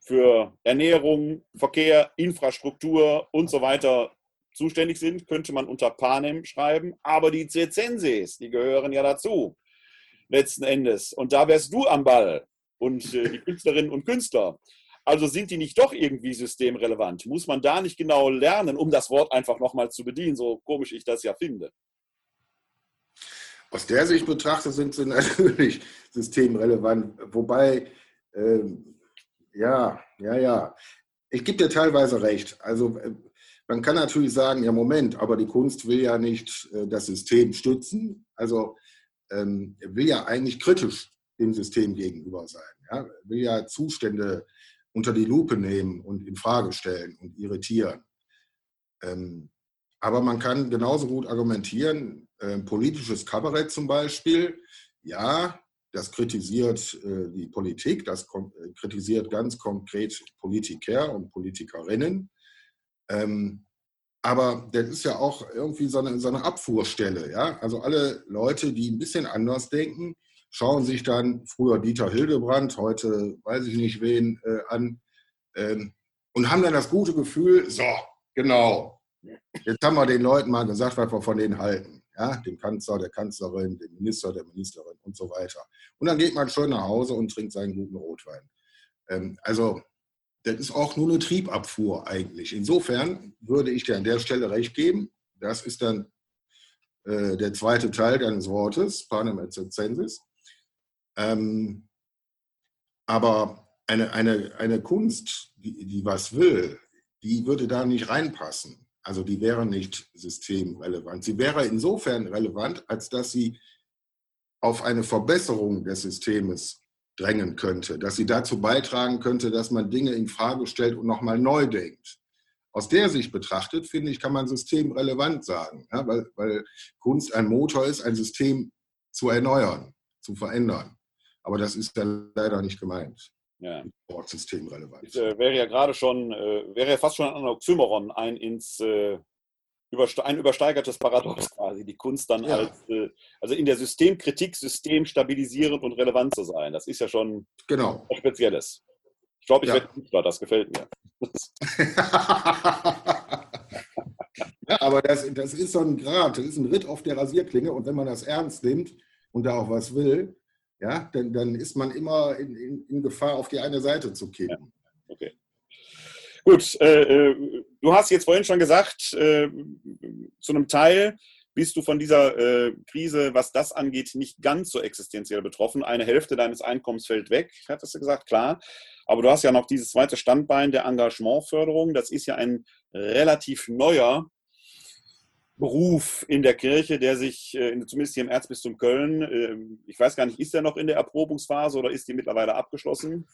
für Ernährung, Verkehr, Infrastruktur und so weiter zuständig sind, könnte man unter Panem schreiben. Aber die Circenses, die gehören ja dazu, letzten Endes. Und da wärst du am Ball und äh, die Künstlerinnen und Künstler. Also sind die nicht doch irgendwie systemrelevant? Muss man da nicht genau lernen, um das Wort einfach nochmal zu bedienen, so komisch ich das ja finde?
Aus der Sicht betrachtet sind sie natürlich systemrelevant, wobei, ähm, ja, ja, ja, ich gebe dir teilweise recht. Also äh, man kann natürlich sagen, ja Moment, aber die Kunst will ja nicht äh, das System stützen, also ähm, will ja eigentlich kritisch dem System gegenüber sein, ja? will ja Zustände unter die Lupe nehmen und in Frage stellen und irritieren. Ähm, aber man kann genauso gut argumentieren, äh, politisches Kabarett zum Beispiel, ja, das kritisiert äh, die Politik, das äh, kritisiert ganz konkret Politiker und Politikerinnen. Ähm, aber das ist ja auch irgendwie so eine, so eine Abfuhrstelle. Ja? Also alle Leute, die ein bisschen anders denken, schauen sich dann früher Dieter Hildebrand, heute weiß ich nicht wen, äh, an ähm, und haben dann das gute Gefühl, so, genau, jetzt haben wir den Leuten mal gesagt, was wir von denen halten. Ja, dem Kanzler, der Kanzlerin, dem Minister, der Ministerin und so weiter. Und dann geht man schön nach Hause und trinkt seinen guten Rotwein. Ähm, also, das ist auch nur eine Triebabfuhr eigentlich. Insofern würde ich dir an der Stelle recht geben. Das ist dann äh, der zweite Teil deines Wortes, Panem et Censis. Ähm, aber eine, eine, eine Kunst, die, die was will, die würde da nicht reinpassen. Also die wäre nicht systemrelevant. Sie wäre insofern relevant, als dass sie auf eine Verbesserung des Systems drängen könnte, dass sie dazu beitragen könnte, dass man Dinge in Frage stellt und nochmal neu denkt. Aus der Sicht betrachtet, finde ich, kann man systemrelevant sagen, ja, weil, weil Kunst ein Motor ist, ein System zu erneuern, zu verändern. Aber das ist ja leider nicht gemeint.
Ja.
Wortsystemrelevant.
Ich, äh, wäre ja gerade schon, äh, wäre ja fast schon ein Oxymoron, ein ins äh, ein übersteigertes Paradox quasi, die Kunst dann ja. als, äh, also in der Systemkritik systemstabilisierend und relevant zu sein. Das ist ja schon
genau.
was Spezielles. Ich glaube, ich ja. werde Künstler, das gefällt mir.
ja, aber das, das ist so ein Grad, das ist ein Ritt auf der Rasierklinge und wenn man das ernst nimmt und da auch was will, ja, dann, dann ist man immer in, in, in Gefahr, auf die eine Seite zu kippen.
Ja. Okay. Gut, äh, äh, du hast jetzt vorhin schon gesagt, äh, zu einem Teil bist du von dieser äh, Krise, was das angeht, nicht ganz so existenziell betroffen. Eine Hälfte deines Einkommens fällt weg, hattest du gesagt, klar. Aber du hast ja noch dieses zweite Standbein der Engagementförderung. Das ist ja ein relativ neuer Beruf in der Kirche, der sich, äh, zumindest hier im Erzbistum Köln, äh, ich weiß gar nicht, ist der noch in der Erprobungsphase oder ist die mittlerweile abgeschlossen?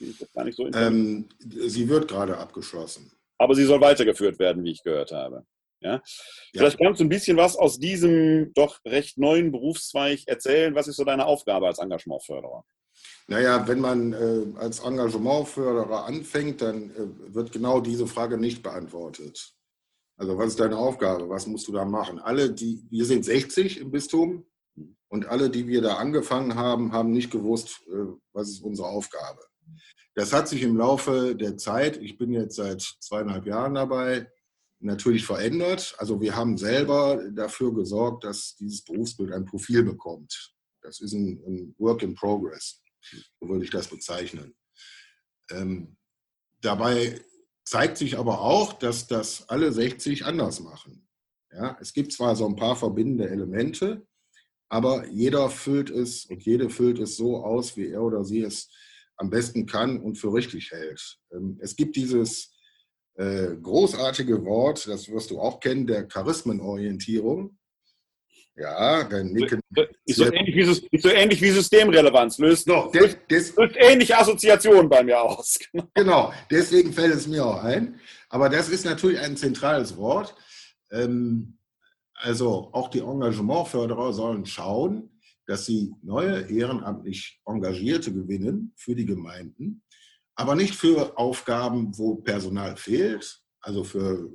So ähm, sie wird gerade abgeschlossen.
Aber sie soll weitergeführt werden, wie ich gehört habe. Ja? Vielleicht ja. kannst du ein bisschen was aus diesem doch recht neuen Berufszweig erzählen. Was ist so deine Aufgabe als Engagementförderer?
Naja, wenn man äh, als Engagementförderer anfängt, dann äh, wird genau diese Frage nicht beantwortet. Also was ist deine Aufgabe? Was musst du da machen? Alle, die, wir sind 60 im Bistum und alle, die wir da angefangen haben, haben nicht gewusst, äh, was ist unsere Aufgabe. Das hat sich im Laufe der Zeit, ich bin jetzt seit zweieinhalb Jahren dabei, natürlich verändert. Also wir haben selber dafür gesorgt, dass dieses Berufsbild ein Profil bekommt. Das ist ein, ein Work in Progress, so würde ich das bezeichnen. Ähm, dabei zeigt sich aber auch, dass das alle 60 anders machen. Ja, es gibt zwar so ein paar verbindende Elemente, aber jeder füllt es und jede füllt es so aus, wie er oder sie es am besten kann und für richtig hält. Ähm, es gibt dieses äh, großartige Wort, das wirst du auch kennen, der Charismenorientierung. Ja,
dann nicken. Ist so, ähnlich wie, so ähnlich wie Systemrelevanz. Löst, Doch, des, des, löst ähnliche Assoziationen bei mir aus.
Genau, deswegen fällt es mir auch ein. Aber das ist natürlich ein zentrales Wort. Ähm, also auch die Engagementförderer sollen schauen, dass sie neue ehrenamtlich Engagierte gewinnen für die Gemeinden, aber nicht für Aufgaben, wo Personal fehlt, also für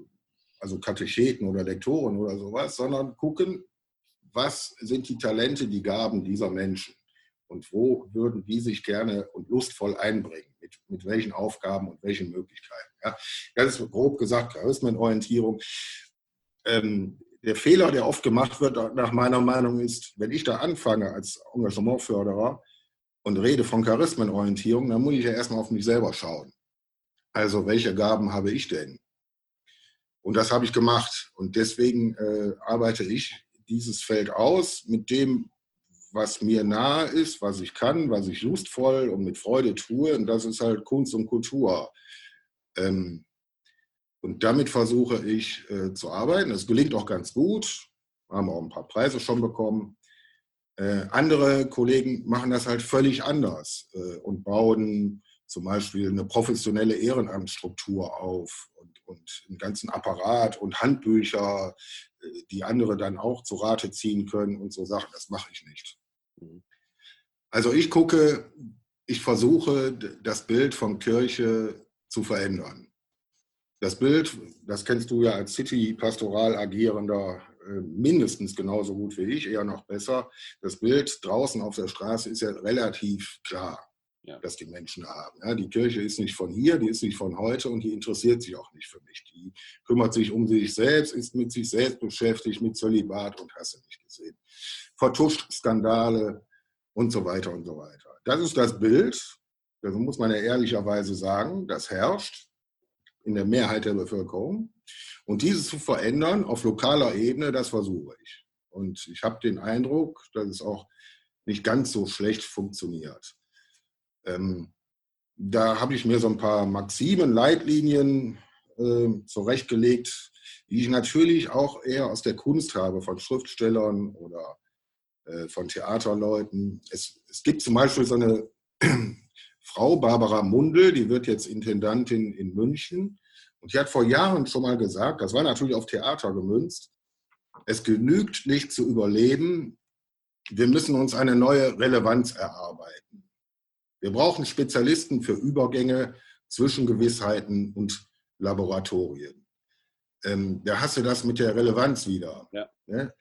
also Katecheten oder Lektoren oder sowas, sondern gucken, was sind die Talente, die Gaben dieser Menschen und wo würden die sich gerne und lustvoll einbringen, mit, mit welchen Aufgaben und welchen Möglichkeiten. Ja, das ist grob gesagt Charismenorientierung. Ähm, der Fehler, der oft gemacht wird, nach meiner Meinung, ist, wenn ich da anfange als Engagementförderer und rede von Charismenorientierung, dann muss ich ja erstmal auf mich selber schauen. Also, welche Gaben habe ich denn? Und das habe ich gemacht. Und deswegen äh, arbeite ich dieses Feld aus mit dem, was mir nahe ist, was ich kann, was ich lustvoll und mit Freude tue. Und das ist halt Kunst und Kultur. Ähm, und damit versuche ich äh, zu arbeiten. Es gelingt auch ganz gut. Wir haben auch ein paar Preise schon bekommen. Äh, andere Kollegen machen das halt völlig anders äh, und bauen zum Beispiel eine professionelle Ehrenamtsstruktur auf und, und einen ganzen Apparat und Handbücher, die andere dann auch zu Rate ziehen können und so Sachen. Das mache ich nicht. Mhm. Also ich gucke, ich versuche, das Bild von Kirche zu verändern. Das Bild, das kennst du ja als City-Pastoral agierender äh, mindestens genauso gut wie ich, eher noch besser. Das Bild draußen auf der Straße ist ja relativ klar, ja. dass die Menschen haben. Ja, die Kirche ist nicht von hier, die ist nicht von heute und die interessiert sich auch nicht für mich. Die kümmert sich um sich selbst, ist mit sich selbst beschäftigt, mit Zölibat und hast du nicht gesehen. Vertuscht Skandale und so weiter und so weiter. Das ist das Bild, das muss man ja ehrlicherweise sagen, das herrscht in der Mehrheit der Bevölkerung. Und dieses zu verändern auf lokaler Ebene, das versuche ich. Und ich habe den Eindruck, dass es auch nicht ganz so schlecht funktioniert. Ähm, da habe ich mir so ein paar Maximen, Leitlinien äh, zurechtgelegt, die ich natürlich auch eher aus der Kunst habe, von Schriftstellern oder äh, von Theaterleuten. Es, es gibt zum Beispiel so eine Frau Barbara Mundel, die wird jetzt Intendantin in München. Und die hat vor Jahren schon mal gesagt, das war natürlich auf Theater gemünzt, es genügt nicht zu überleben, wir müssen uns eine neue Relevanz erarbeiten. Wir brauchen Spezialisten für Übergänge zwischen Gewissheiten und Laboratorien. Ähm, da hast du das mit der Relevanz wieder. Ja. Ne?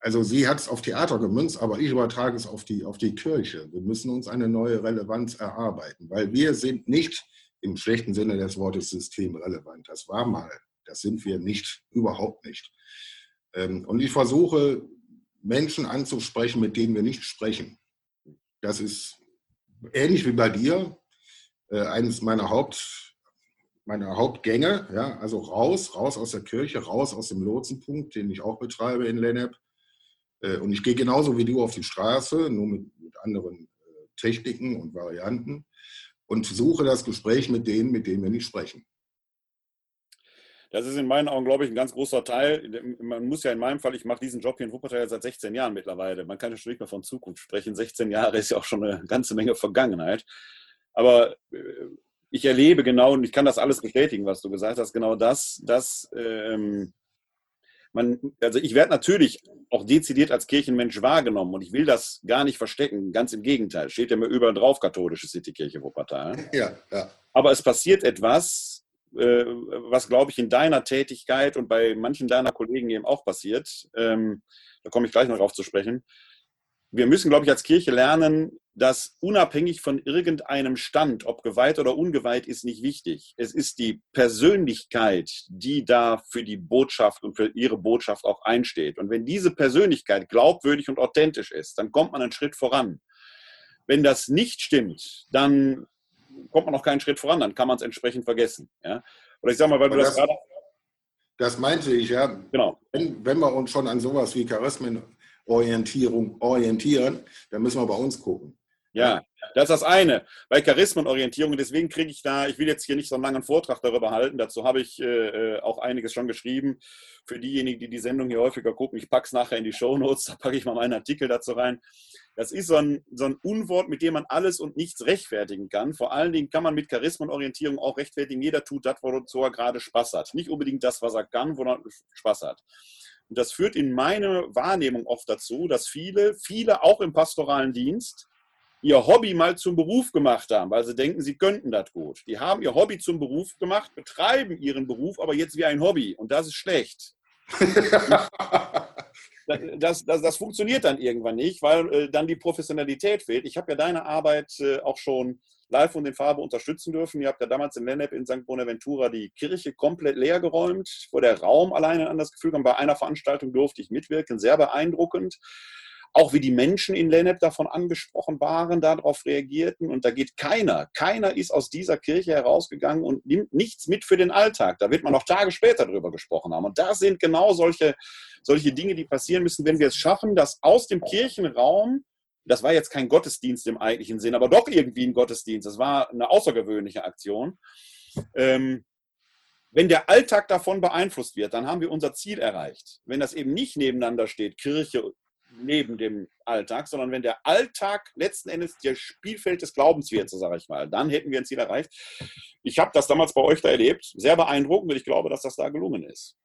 Also sie hat es auf Theater gemünzt, aber ich übertrage es auf die, auf die Kirche. Wir müssen uns eine neue Relevanz erarbeiten, weil wir sind nicht im schlechten Sinne des Wortes systemrelevant. Das war mal. Das sind wir nicht, überhaupt nicht. Ähm, und ich versuche, Menschen anzusprechen, mit denen wir nicht sprechen. Das ist ähnlich wie bei dir, äh, eines meiner Haupt, meiner Hauptgänge, ja, also raus, raus aus der Kirche, raus aus dem Lotsenpunkt, den ich auch betreibe in Lennep, äh, und ich gehe genauso wie du auf die Straße, nur mit, mit anderen äh, Techniken und Varianten und suche das Gespräch mit denen, mit denen wir nicht sprechen.
Das ist in meinen Augen, glaube ich, ein ganz großer Teil. Man muss ja in meinem Fall, ich mache diesen Job hier in Wuppertal seit 16 Jahren mittlerweile. Man kann ja schon nicht mehr von Zukunft sprechen. 16 Jahre ist ja auch schon eine ganze Menge Vergangenheit. Aber äh, ich erlebe genau, und ich kann das alles bestätigen, was du gesagt hast, genau das, dass ähm, man, also ich werde natürlich auch dezidiert als Kirchenmensch wahrgenommen und ich will das gar nicht verstecken. Ganz im Gegenteil. Steht ja mir überall drauf, katholische Citykirche Wuppertal. Ja, ja. Aber es passiert etwas, äh, was, glaube ich, in deiner Tätigkeit und bei manchen deiner Kollegen eben auch passiert. Ähm, da komme ich gleich noch drauf zu sprechen wir müssen, glaube ich, als Kirche lernen, dass unabhängig von irgendeinem Stand, ob geweiht oder ungeweiht, ist nicht wichtig. Es ist die Persönlichkeit, die da für die Botschaft und für ihre Botschaft auch einsteht. Und wenn diese Persönlichkeit glaubwürdig und authentisch ist, dann kommt man einen Schritt voran. Wenn das nicht stimmt, dann kommt man noch keinen Schritt voran, dann kann man es entsprechend vergessen. Ja? Oder ich sage mal, weil du das, das gerade.
Das meinte ich, ja. Genau. Wenn, wenn wir uns schon an sowas wie Charismen Orientierung orientieren, dann müssen wir bei uns gucken.
Ja, das ist das eine. Bei Charismenorientierung, deswegen kriege ich da, ich will jetzt hier nicht so einen langen Vortrag darüber halten, dazu habe ich äh, auch einiges schon geschrieben. Für diejenigen, die die Sendung hier häufiger gucken, ich packe es nachher in die Show Notes, da packe ich mal meinen Artikel dazu rein. Das ist so ein, so ein Unwort, mit dem man alles und nichts rechtfertigen kann. Vor allen Dingen kann man mit Charismenorientierung auch rechtfertigen, jeder tut das, wo er gerade Spaß hat. Nicht unbedingt das, was er kann, wo er Spaß hat. Und das führt in meiner Wahrnehmung oft dazu, dass viele, viele auch im pastoralen Dienst, ihr Hobby mal zum Beruf gemacht haben, weil sie denken, sie könnten das gut. Die haben ihr Hobby zum Beruf gemacht, betreiben ihren Beruf aber jetzt wie ein Hobby und das ist schlecht. das, das, das, funktioniert dann irgendwann nicht, weil äh, dann die Professionalität fehlt. Ich habe ja deine Arbeit äh, auch schon live und in Farbe unterstützen dürfen. Ihr habt ja damals in Lennep in St. Bonaventura die Kirche komplett leer geräumt, wo der Raum alleine an das Gefühl kam. Bei einer Veranstaltung durfte ich mitwirken, sehr beeindruckend. Auch wie die Menschen in Lennep davon angesprochen waren, darauf reagierten. Und da geht keiner, keiner ist aus dieser Kirche herausgegangen und nimmt nichts mit für den Alltag. Da wird man noch Tage später drüber gesprochen haben. Und da sind genau solche, solche Dinge, die passieren müssen, wenn wir es schaffen, dass aus dem Kirchenraum das war jetzt kein Gottesdienst im eigentlichen Sinn, aber doch irgendwie ein Gottesdienst. Das war eine außergewöhnliche Aktion. Ähm, wenn der Alltag davon beeinflusst wird, dann haben wir unser Ziel erreicht. Wenn das eben nicht nebeneinander steht, Kirche neben dem Alltag, sondern wenn der Alltag letzten Endes der Spielfeld des Glaubens wird, so sage ich mal, dann hätten wir ein Ziel erreicht. Ich habe das damals bei euch da erlebt, sehr beeindruckend und ich glaube, dass das da gelungen ist.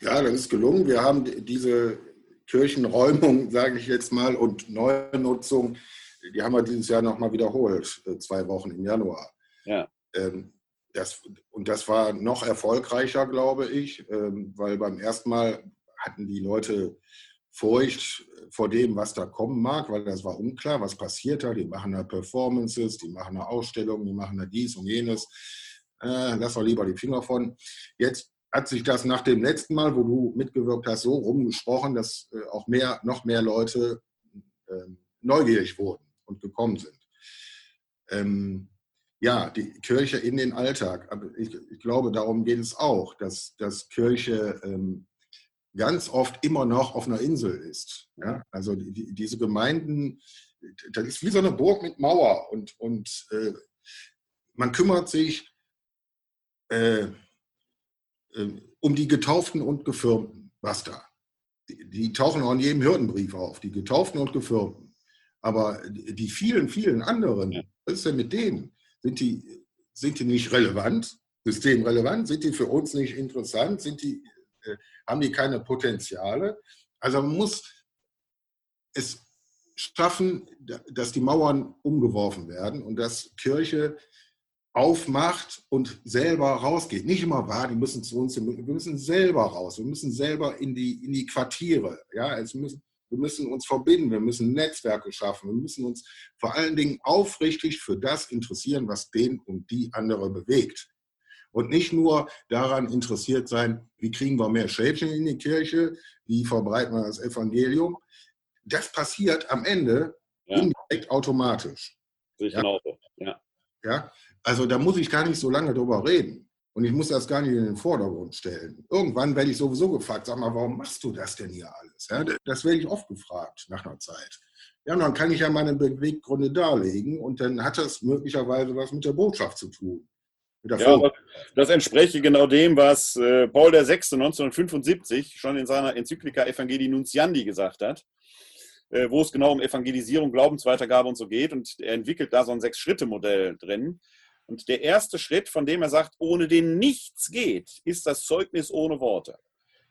Ja, das ist gelungen. Wir haben diese Kirchenräumung, sage ich jetzt mal, und Neunutzung, die haben wir dieses Jahr nochmal wiederholt, äh, zwei Wochen im Januar. Ja. Ähm, das, und das war noch erfolgreicher, glaube ich, ähm, weil beim ersten Mal hatten die Leute Furcht vor dem, was da kommen mag, weil das war unklar, was passiert da. Die machen da Performances, die machen da Ausstellungen, die machen da dies und jenes. Äh, lass doch lieber die Finger von. Jetzt hat sich das nach dem letzten Mal, wo du mitgewirkt hast, so rumgesprochen, dass äh, auch mehr, noch mehr Leute äh, neugierig wurden und gekommen sind. Ähm, ja, die Kirche in den Alltag. Aber ich, ich, glaube, darum geht es auch, dass, dass Kirche ähm, ganz oft immer noch auf einer Insel ist. Ja? Also die, diese Gemeinden, das ist wie so eine Burg mit Mauer und, und äh, man kümmert sich äh, äh, um die Getauften und Gefirmten. Basta. Die, die tauchen auch in jedem Hürdenbrief auf, die Getauften und Gefirmten. Aber die vielen, vielen anderen, was ist denn mit denen? Sind die, sind die nicht relevant, systemrelevant? Sind die für uns nicht interessant? Sind die, haben die keine Potenziale? Also man muss es schaffen, dass die Mauern umgeworfen werden und dass Kirche aufmacht und selber rausgeht. Nicht immer wahr, die müssen zu uns, wir müssen selber raus, wir müssen selber in die, in die Quartiere. Ja, es müssen, wir müssen uns verbinden, wir müssen Netzwerke schaffen, wir müssen uns vor allen Dingen aufrichtig für das interessieren, was den und die andere bewegt. Und nicht nur daran interessiert sein, wie kriegen wir mehr Schädchen in die Kirche, wie verbreiten wir das Evangelium. Das passiert am Ende ja. indirekt automatisch.
Ich ja? genauso. Ja.
ja. Also da muss ich gar nicht so lange drüber reden. Und ich muss das gar nicht in den Vordergrund stellen. Irgendwann werde ich sowieso gefragt, sag mal, warum machst du das denn hier alles? Ja, das werde ich oft gefragt nach einer Zeit. Ja, und dann kann ich ja meine Beweggründe darlegen und dann hat das möglicherweise was mit der Botschaft zu tun.
Ja, das entspräche genau dem, was äh, Paul VI. 1975 schon in seiner Enzyklika Evangelii Nuntiandi gesagt hat, äh, wo es genau um Evangelisierung, Glaubensweitergabe und so geht. Und er entwickelt da so ein Sechs-Schritte-Modell drin. Und der erste Schritt, von dem er sagt, ohne den nichts geht, ist das Zeugnis ohne Worte.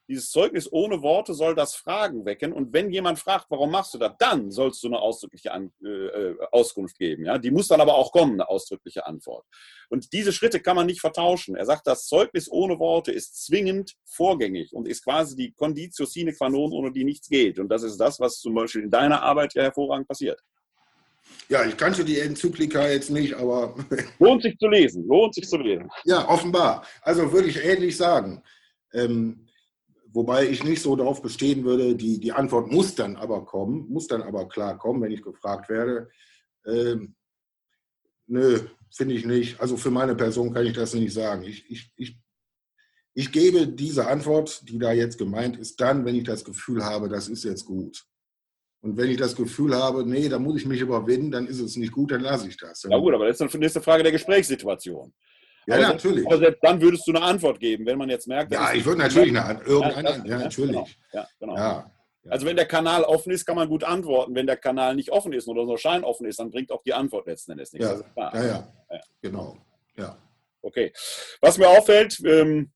Dieses Zeugnis ohne Worte soll das Fragen wecken. Und wenn jemand fragt, warum machst du das, dann sollst du eine ausdrückliche An äh, Auskunft geben. Ja? Die muss dann aber auch kommen, eine ausdrückliche Antwort. Und diese Schritte kann man nicht vertauschen. Er sagt, das Zeugnis ohne Worte ist zwingend vorgängig und ist quasi die Conditio sine qua non, ohne die nichts geht. Und das ist das, was zum Beispiel in deiner Arbeit ja hervorragend passiert.
Ja, ich kannte die Enzyklika jetzt nicht, aber.
Lohnt sich zu lesen, lohnt sich zu lesen.
Ja, offenbar. Also würde ich ähnlich sagen. Ähm, wobei ich nicht so darauf bestehen würde, die, die Antwort muss dann aber kommen, muss dann aber klar kommen, wenn ich gefragt werde. Ähm, nö, finde ich nicht. Also für meine Person kann ich das nicht sagen. Ich, ich, ich, ich gebe diese Antwort, die da jetzt gemeint ist, dann, wenn ich das Gefühl habe, das ist jetzt gut. Und wenn ich das Gefühl habe, nee, da muss ich mich überwinden, dann ist es nicht gut, dann lasse ich das.
Ja gut, aber das ist eine Frage der Gesprächssituation.
Ja, aber natürlich.
Aber selbst dann würdest du eine Antwort geben, wenn man jetzt merkt.
Ja, ich würde natürlich eine irgendeine, ja, ja, natürlich. Genau.
Ja, genau. Ja, also wenn der Kanal offen ist, kann man gut antworten. Wenn der Kanal nicht offen ist oder nur scheinoffen ist, dann bringt auch die Antwort letzten Endes nichts.
Ja, ja, ja, genau. Ja.
Okay. Was mir auffällt, ähm,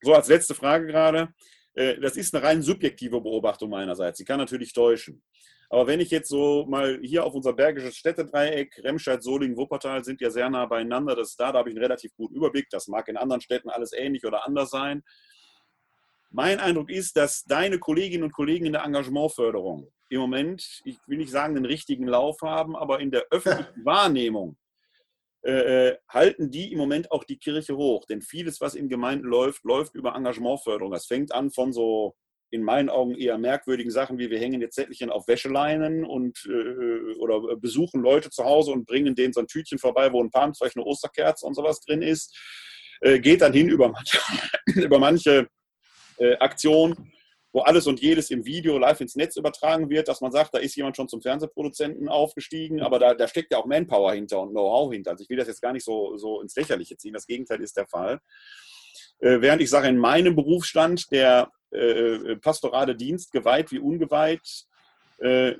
so als letzte Frage gerade, äh, das ist eine rein subjektive Beobachtung meinerseits. Sie kann natürlich täuschen. Aber wenn ich jetzt so mal hier auf unser bergisches Städtedreieck, Remscheid, Solingen, Wuppertal sind ja sehr nah beieinander. Das da, da habe ich einen relativ guten Überblick. Das mag in anderen Städten alles ähnlich oder anders sein. Mein Eindruck ist, dass deine Kolleginnen und Kollegen in der Engagementförderung im Moment, ich will nicht sagen, den richtigen Lauf haben, aber in der öffentlichen Wahrnehmung äh, äh, halten die im Moment auch die Kirche hoch. Denn vieles, was in Gemeinden läuft, läuft über Engagementförderung. Das fängt an von so in meinen Augen eher merkwürdigen Sachen, wie wir hängen jetzt Zettelchen auf Wäscheleinen und äh, oder besuchen Leute zu Hause und bringen denen so ein Tütchen vorbei, wo ein Palmzeug, eine Osterkerze und sowas drin ist, äh, geht dann hin über manche, über manche äh, Aktionen, wo alles und jedes im Video live ins Netz übertragen wird, dass man sagt, da ist jemand schon zum Fernsehproduzenten aufgestiegen, aber da, da steckt ja auch Manpower hinter und Know-how hinter. Also ich will das jetzt gar nicht so, so ins Lächerliche ziehen, das Gegenteil ist der Fall. Äh, während ich sage, in meinem Berufsstand der äh, pastorale Dienst, geweiht wie ungeweiht. Äh,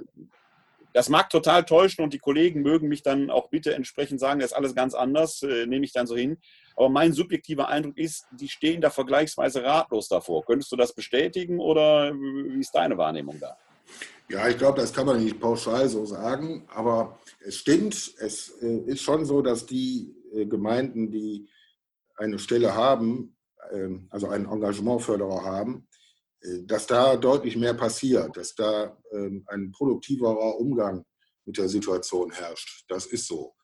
das mag total täuschen und die Kollegen mögen mich dann auch bitte entsprechend sagen, das ist alles ganz anders, äh, nehme ich dann so hin. Aber mein subjektiver Eindruck ist, die stehen da vergleichsweise ratlos davor. Könntest du das bestätigen oder wie ist deine Wahrnehmung da?
Ja, ich glaube, das kann man nicht pauschal so sagen, aber es stimmt, es äh, ist schon so, dass die äh, Gemeinden, die eine Stelle haben, ähm, also einen Engagementförderer haben, äh, dass da deutlich mehr passiert, dass da ähm, ein produktiverer Umgang mit der Situation herrscht. Das ist so.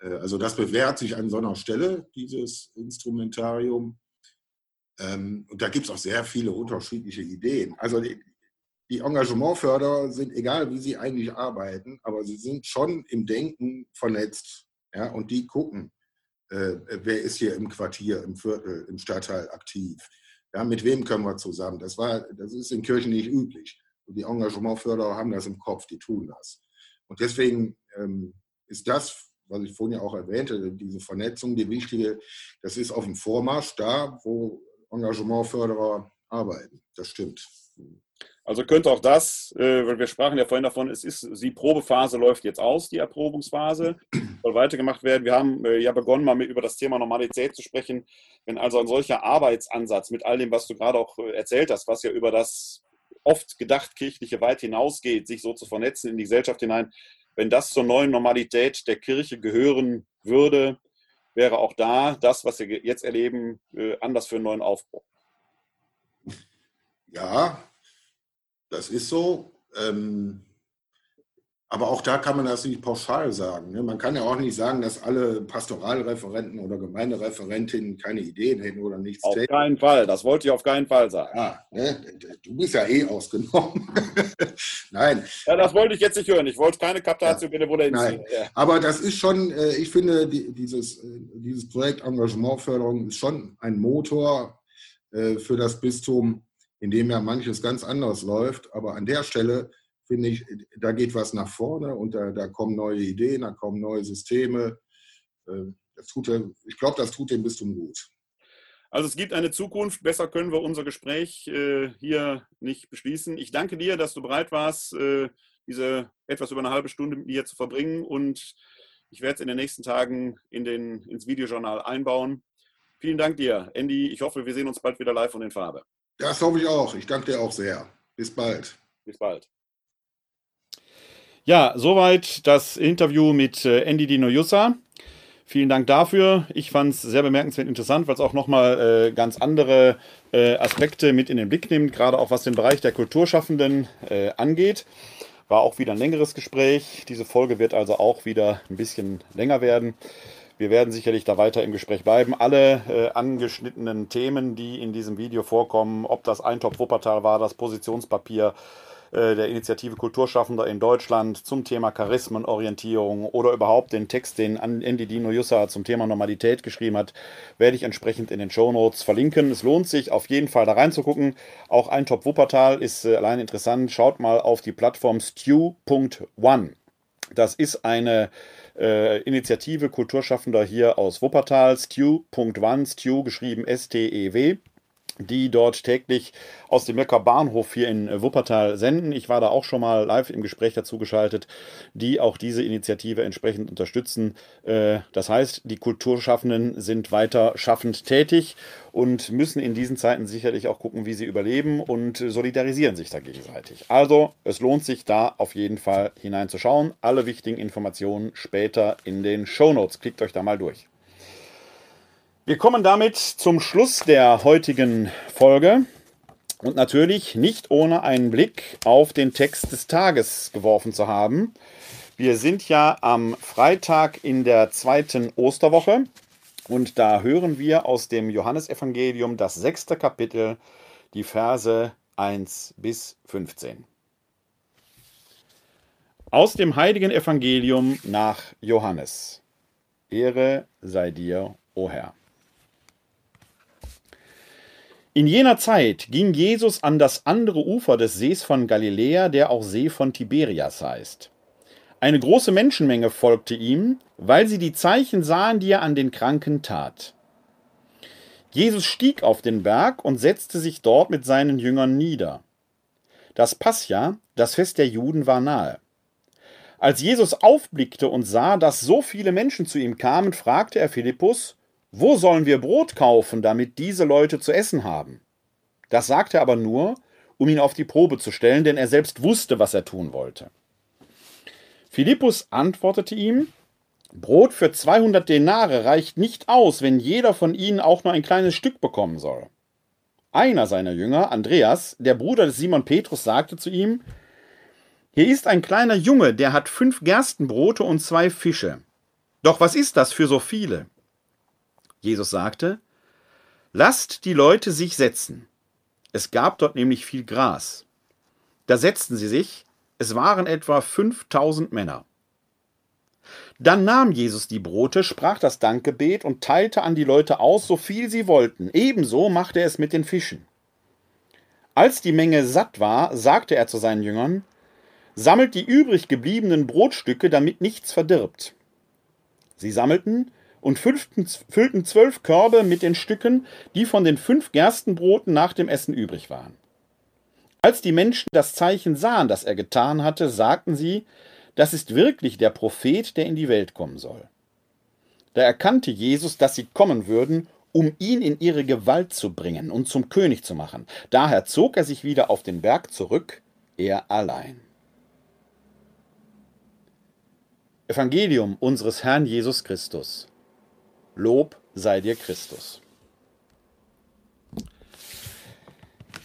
Äh, also das bewährt sich an so einer Stelle, dieses Instrumentarium. Ähm, und da gibt es auch sehr viele unterschiedliche Ideen. Also die, Engagementförderer sind, egal wie sie eigentlich arbeiten, aber sie sind schon im Denken vernetzt. Ja, und die gucken, äh, wer ist hier im Quartier, im Viertel, im Stadtteil aktiv. Ja, mit wem können wir zusammen? Das, war, das ist in Kirchen nicht üblich. Und die Engagementförderer haben das im Kopf, die tun das. Und deswegen ähm, ist das, was ich vorhin ja auch erwähnte, diese Vernetzung, die wichtige, das ist auf dem Vormarsch da, wo Engagementförderer arbeiten. Das stimmt.
Also könnte auch das, äh, weil wir sprachen ja vorhin davon, es ist, die Probephase läuft jetzt aus, die Erprobungsphase, soll weitergemacht werden. Wir haben äh, ja begonnen, mal mit, über das Thema Normalität zu sprechen. Wenn also ein solcher Arbeitsansatz mit all dem, was du gerade auch äh, erzählt hast, was ja über das oft gedacht kirchliche weit hinausgeht, sich so zu vernetzen in die Gesellschaft hinein, wenn das zur neuen Normalität der Kirche gehören würde, wäre auch da das, was wir jetzt erleben, anders für einen neuen Aufbruch.
Ja, das ist so. Ähm, aber auch da kann man das nicht pauschal sagen. Ne? Man kann ja auch nicht sagen, dass alle Pastoralreferenten oder Gemeindereferentinnen keine Ideen hätten oder nichts
Auf täten. keinen Fall, das wollte ich auf keinen Fall sagen.
Ja, ne? Du bist ja eh ausgenommen. Nein.
Ja, das wollte ich jetzt nicht hören. Ich wollte keine Kaptation ja. bitte
Nein. Ja. Aber das ist schon, äh, ich finde, dieses, äh, dieses Projekt Engagementförderung ist schon ein Motor äh, für das Bistum, in dem ja manches ganz anders läuft. Aber an der Stelle finde ich, da geht was nach vorne und da, da kommen neue Ideen, da kommen neue Systeme. Äh, das tut, ich glaube, das tut dem Bistum gut.
Also es gibt eine Zukunft. Besser können wir unser Gespräch äh, hier nicht beschließen. Ich danke dir, dass du bereit warst, äh, diese etwas über eine halbe Stunde mit mir zu verbringen. Und ich werde es in den nächsten Tagen in den, ins Videojournal einbauen. Vielen Dank dir, Andy. Ich hoffe, wir sehen uns bald wieder live und in Farbe.
Das hoffe ich auch. Ich danke dir auch sehr. Bis bald.
Bis bald. Ja, soweit das Interview mit äh, Andy Dino Jussa. Vielen Dank dafür. Ich fand es sehr bemerkenswert interessant, weil es auch nochmal äh, ganz andere äh, Aspekte mit in den Blick nimmt, gerade auch was den Bereich der Kulturschaffenden äh, angeht. War auch wieder ein längeres Gespräch. Diese Folge wird also auch wieder ein bisschen länger werden. Wir werden sicherlich da weiter im Gespräch bleiben. Alle äh, angeschnittenen Themen, die in diesem Video vorkommen, ob das Eintopf Wuppertal war, das Positionspapier, äh, der Initiative Kulturschaffender in Deutschland zum Thema Charismenorientierung oder überhaupt den Text, den Andy Dino Jussa zum Thema Normalität geschrieben hat, werde ich entsprechend in den Show Notes verlinken. Es lohnt sich auf jeden Fall da reinzugucken. Auch ein Top Wuppertal ist äh, allein interessant. Schaut mal auf die Plattform stew.one. Das ist eine äh, Initiative Kulturschaffender hier aus Wuppertal. Stew.one, Stew geschrieben S-T-E-W die dort täglich aus dem Möcker Bahnhof hier in Wuppertal senden. Ich war da auch schon mal live im Gespräch dazu geschaltet, die auch diese Initiative entsprechend unterstützen. Äh, das heißt, die Kulturschaffenden sind weiter schaffend tätig und müssen in diesen Zeiten sicherlich auch gucken, wie sie überleben und solidarisieren sich da gegenseitig. Also, es lohnt sich da auf jeden Fall hineinzuschauen. Alle wichtigen Informationen später in den Show Notes. Klickt euch da mal durch. Wir kommen damit zum Schluss der heutigen Folge und natürlich nicht ohne einen Blick auf den Text des Tages geworfen zu haben. Wir sind ja am Freitag in der zweiten Osterwoche und da hören wir aus dem Johannesevangelium das sechste Kapitel, die Verse 1 bis 15. Aus dem heiligen Evangelium nach Johannes. Ehre sei dir, o Herr. In jener Zeit ging Jesus an das andere Ufer des Sees von Galiläa, der auch See von Tiberias heißt. Eine große Menschenmenge folgte ihm, weil sie die Zeichen sahen, die er an den Kranken tat. Jesus stieg auf den Berg und setzte sich dort mit seinen Jüngern nieder. Das Pascha, das Fest der Juden, war nahe. Als Jesus aufblickte und sah, dass so viele Menschen zu ihm kamen, fragte er Philippus, wo sollen wir Brot kaufen, damit diese Leute zu essen haben? Das sagte er aber nur, um ihn auf die Probe zu stellen, denn er selbst wusste, was er tun wollte. Philippus antwortete ihm, Brot für 200 Denare reicht nicht aus, wenn jeder von ihnen auch nur ein kleines Stück bekommen soll. Einer seiner Jünger, Andreas, der Bruder des Simon Petrus, sagte zu ihm, Hier ist ein kleiner Junge, der hat fünf Gerstenbrote und zwei Fische. Doch was ist das für so viele? Jesus sagte, Lasst die Leute sich setzen. Es gab dort nämlich viel Gras. Da setzten sie sich, es waren etwa 5000 Männer. Dann nahm Jesus die Brote, sprach das Dankgebet und teilte an die Leute aus, so viel sie wollten. Ebenso machte er es mit den Fischen. Als die Menge satt war, sagte er zu seinen Jüngern, Sammelt die übrig gebliebenen Brotstücke, damit nichts verdirbt. Sie sammelten und füllten zwölf Körbe mit den Stücken, die von den fünf Gerstenbroten nach dem Essen übrig waren. Als die Menschen das Zeichen sahen, das er getan hatte, sagten sie, das ist wirklich der Prophet, der in die Welt kommen soll. Da erkannte Jesus, dass sie kommen würden, um ihn in ihre Gewalt zu bringen und zum König zu machen. Daher zog er sich wieder auf den Berg zurück, er allein. Evangelium unseres Herrn Jesus Christus. Lob sei dir Christus.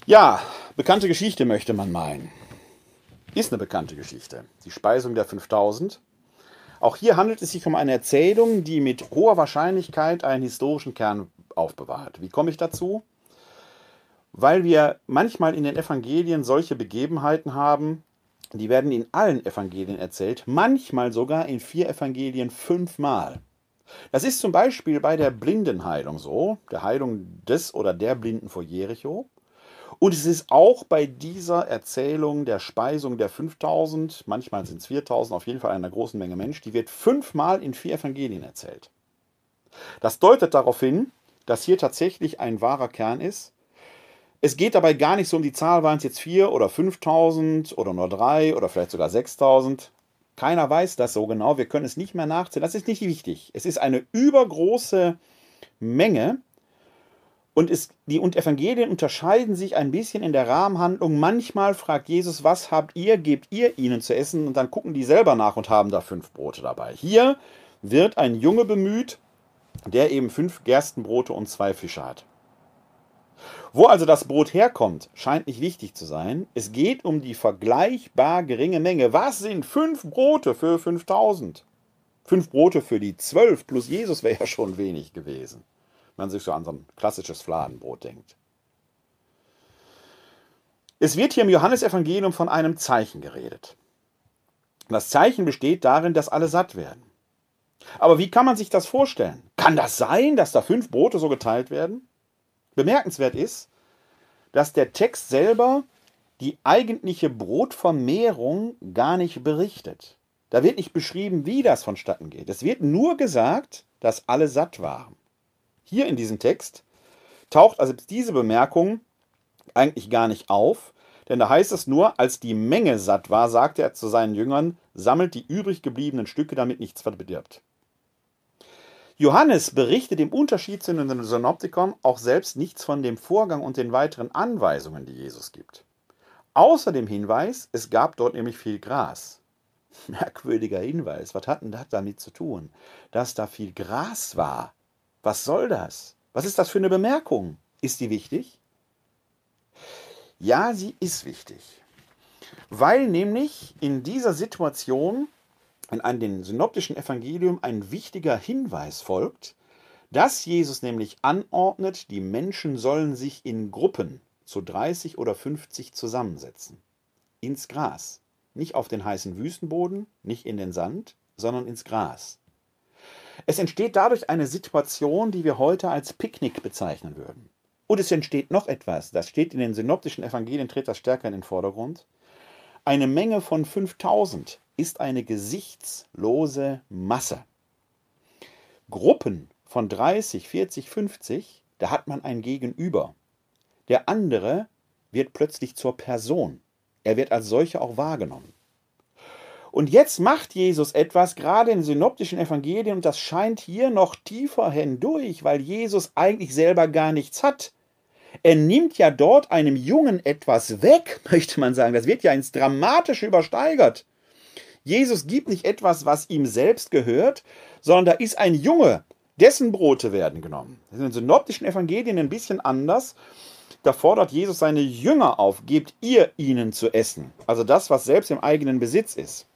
Ja, bekannte Geschichte möchte man meinen. Ist eine bekannte Geschichte. Die Speisung der 5000. Auch hier handelt es sich um eine Erzählung, die mit hoher Wahrscheinlichkeit einen historischen Kern aufbewahrt. Wie komme ich dazu? Weil wir manchmal in den Evangelien solche Begebenheiten haben, die werden in allen Evangelien erzählt, manchmal sogar in vier Evangelien fünfmal. Das ist zum Beispiel bei der Blindenheilung so, der Heilung des oder der Blinden vor Jericho. Und es ist auch bei dieser Erzählung der Speisung der 5000, manchmal sind es 4000, auf jeden Fall einer großen Menge Menschen, die wird fünfmal in vier Evangelien erzählt. Das deutet darauf hin, dass hier tatsächlich ein wahrer Kern ist. Es geht dabei gar nicht so um die Zahl, waren es jetzt 4 oder 5000 oder nur 3 oder vielleicht sogar 6000. Keiner weiß das so genau, wir können es nicht mehr nachzählen. Das ist nicht wichtig. Es ist eine übergroße Menge und es, die und Evangelien unterscheiden sich ein bisschen in der Rahmenhandlung. Manchmal fragt Jesus, was habt ihr, gebt ihr ihnen zu essen? Und dann gucken die selber nach und haben da fünf Brote dabei. Hier wird ein Junge bemüht, der eben fünf Gerstenbrote und zwei Fische hat. Wo also das Brot herkommt, scheint nicht wichtig zu sein. Es geht um die vergleichbar geringe Menge. Was sind fünf Brote für 5000? Fünf Brote für die zwölf plus Jesus wäre ja schon wenig gewesen, wenn man sich so an so ein klassisches Fladenbrot denkt. Es wird hier im Johannesevangelium von einem Zeichen geredet. Das Zeichen besteht darin, dass alle satt werden. Aber wie kann man sich das vorstellen? Kann das sein, dass da fünf Brote so geteilt werden? Bemerkenswert ist, dass der Text selber die eigentliche Brotvermehrung gar nicht berichtet. Da wird nicht beschrieben, wie das vonstatten geht. Es wird nur gesagt, dass alle satt waren. Hier in diesem Text taucht also diese Bemerkung eigentlich gar nicht auf, denn da heißt es nur, als die Menge satt war, sagte er zu seinen Jüngern, sammelt die übrig gebliebenen Stücke, damit nichts verdirbt. Johannes berichtet im Unterschied zu den Synoptikern auch selbst nichts von dem Vorgang und den weiteren Anweisungen, die Jesus gibt. Außer dem Hinweis, es gab dort nämlich viel Gras. Merkwürdiger Hinweis. Was hat denn das damit zu tun? Dass da viel Gras war. Was soll das? Was ist das für eine Bemerkung? Ist die wichtig? Ja, sie ist wichtig. Weil nämlich in dieser Situation wenn an den synoptischen Evangelium ein wichtiger Hinweis folgt, dass Jesus nämlich anordnet, die Menschen sollen sich in Gruppen zu 30 oder 50 zusammensetzen. Ins Gras. Nicht auf den heißen Wüstenboden, nicht in den Sand, sondern ins Gras. Es entsteht dadurch eine Situation, die wir heute als Picknick bezeichnen würden. Und es entsteht noch etwas, das steht in den synoptischen Evangelien, tritt das stärker in den Vordergrund. Eine Menge von 5000 ist eine gesichtslose Masse. Gruppen von 30, 40, 50, da hat man ein Gegenüber. Der andere wird plötzlich zur Person. Er wird als solcher auch wahrgenommen. Und jetzt macht Jesus etwas, gerade in synoptischen Evangelien, und das scheint hier noch tiefer hindurch, weil Jesus eigentlich selber gar nichts hat. Er nimmt ja dort einem Jungen etwas weg, möchte man sagen. Das wird ja ins Dramatische übersteigert. Jesus gibt nicht etwas, was ihm selbst gehört, sondern da ist ein Junge, dessen Brote werden genommen. Das ist in den synoptischen Evangelien ein bisschen anders. Da fordert Jesus seine Jünger auf, gebt ihr ihnen zu essen. Also das, was selbst im eigenen Besitz ist.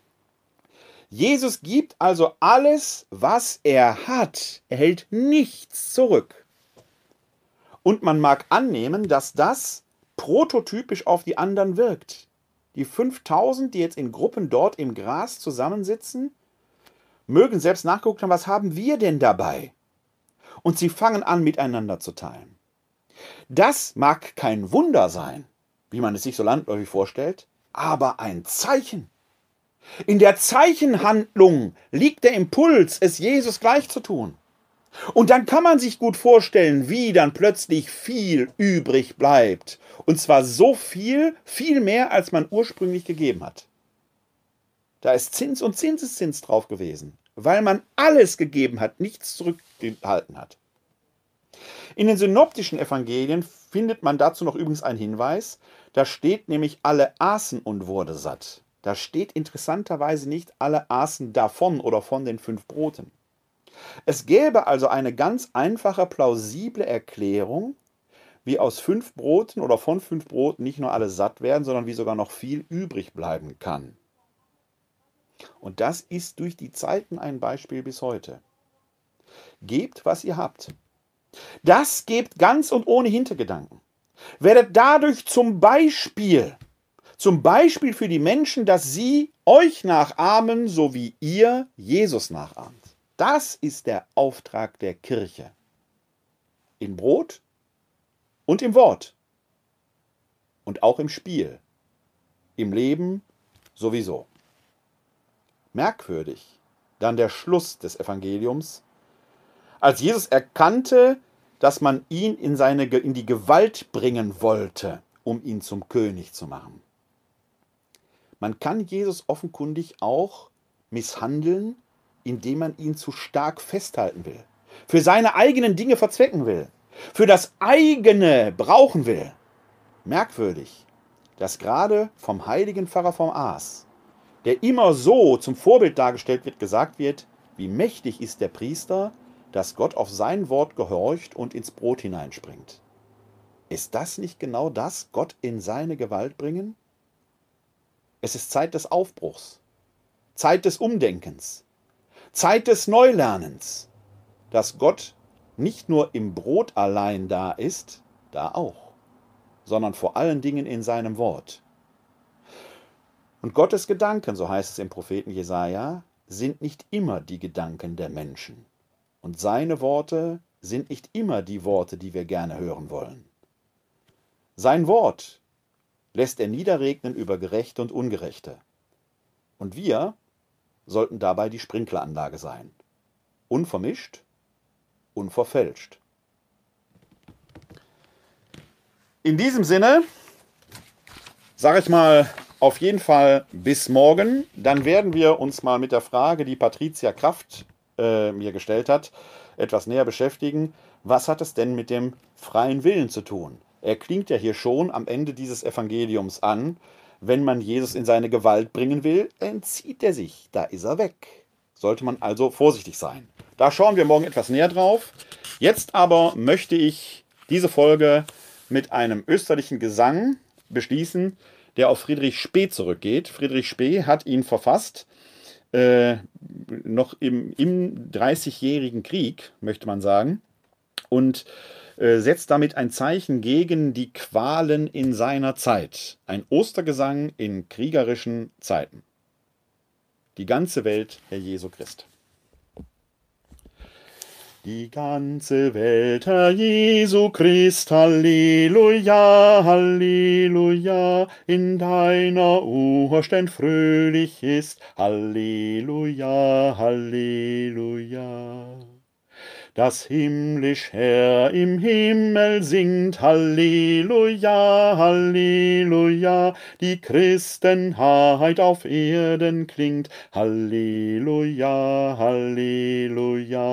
Jesus gibt also alles, was er hat. Er hält nichts zurück. Und man mag annehmen, dass das prototypisch auf die anderen wirkt. Die 5000, die jetzt in Gruppen dort im Gras zusammensitzen, mögen selbst nachgeguckt haben, was haben wir denn dabei? Und sie fangen an, miteinander zu teilen. Das mag kein Wunder sein, wie man es sich so landläufig vorstellt, aber ein Zeichen. In der Zeichenhandlung liegt der Impuls, es Jesus gleich zu tun. Und dann kann man sich gut vorstellen, wie dann plötzlich viel übrig bleibt. Und zwar so viel, viel mehr, als man ursprünglich gegeben hat. Da ist Zins und Zinseszins drauf gewesen, weil man alles gegeben hat, nichts zurückgehalten hat. In den synoptischen Evangelien findet man dazu noch übrigens einen Hinweis. Da steht nämlich, alle aßen und wurde satt. Da steht interessanterweise nicht, alle aßen davon oder von den fünf Broten. Es gäbe also eine ganz einfache, plausible Erklärung, wie aus fünf Broten oder von fünf Broten nicht nur alle satt werden, sondern wie sogar noch viel übrig bleiben kann. Und das ist durch die Zeiten ein Beispiel bis heute. Gebt, was ihr habt. Das gebt ganz und ohne Hintergedanken. Werdet dadurch zum Beispiel, zum Beispiel für die Menschen, dass sie euch nachahmen, so wie ihr Jesus nachahmt. Das ist der Auftrag der Kirche. In Brot und im Wort. Und auch im Spiel. Im Leben sowieso. Merkwürdig dann der Schluss des Evangeliums, als Jesus erkannte, dass man ihn in, seine, in die Gewalt bringen wollte, um ihn zum König zu machen. Man kann Jesus offenkundig auch misshandeln, indem man ihn zu stark festhalten will, für seine eigenen Dinge verzwecken will, für das eigene brauchen will. Merkwürdig, dass gerade vom heiligen Pfarrer vom Aas, der immer so zum Vorbild dargestellt wird, gesagt wird, wie mächtig ist der Priester, dass Gott auf sein Wort gehorcht und ins Brot hineinspringt. Ist das nicht genau das, Gott in seine Gewalt bringen? Es ist Zeit des Aufbruchs, Zeit des Umdenkens, Zeit des Neulernens, dass Gott nicht nur im Brot allein da ist, da auch, sondern vor allen Dingen in seinem Wort. Und Gottes Gedanken, so heißt es im Propheten Jesaja, sind nicht immer die Gedanken der Menschen. Und seine Worte sind nicht immer die Worte, die wir gerne hören wollen. Sein Wort lässt er niederregnen über Gerechte und Ungerechte. Und wir sollten dabei die Sprinkleranlage sein. Unvermischt, unverfälscht. In diesem Sinne sage ich mal auf jeden Fall bis morgen. Dann werden wir uns mal mit der Frage, die Patricia Kraft äh, mir gestellt hat, etwas näher beschäftigen. Was hat es denn mit dem freien Willen zu tun? Er klingt ja hier schon am Ende dieses Evangeliums an wenn man Jesus in seine Gewalt bringen will, entzieht er sich. Da ist er weg. Sollte man also vorsichtig sein. Da schauen wir morgen etwas näher drauf. Jetzt aber möchte ich diese Folge mit einem österlichen Gesang beschließen, der auf Friedrich Spee zurückgeht. Friedrich Spee hat ihn verfasst, äh, noch im, im 30-jährigen Krieg, möchte man sagen. Und setzt damit ein Zeichen gegen die Qualen in seiner Zeit. Ein Ostergesang in kriegerischen Zeiten. Die ganze Welt, Herr Jesu Christ. Die ganze Welt, Herr Jesu Christ, Halleluja, Halleluja, in deiner Urständ fröhlich ist, Halleluja, Halleluja das himmlisch Herr im Himmel singt, Halleluja, Halleluja, die Christenheit auf Erden klingt, Halleluja, Halleluja.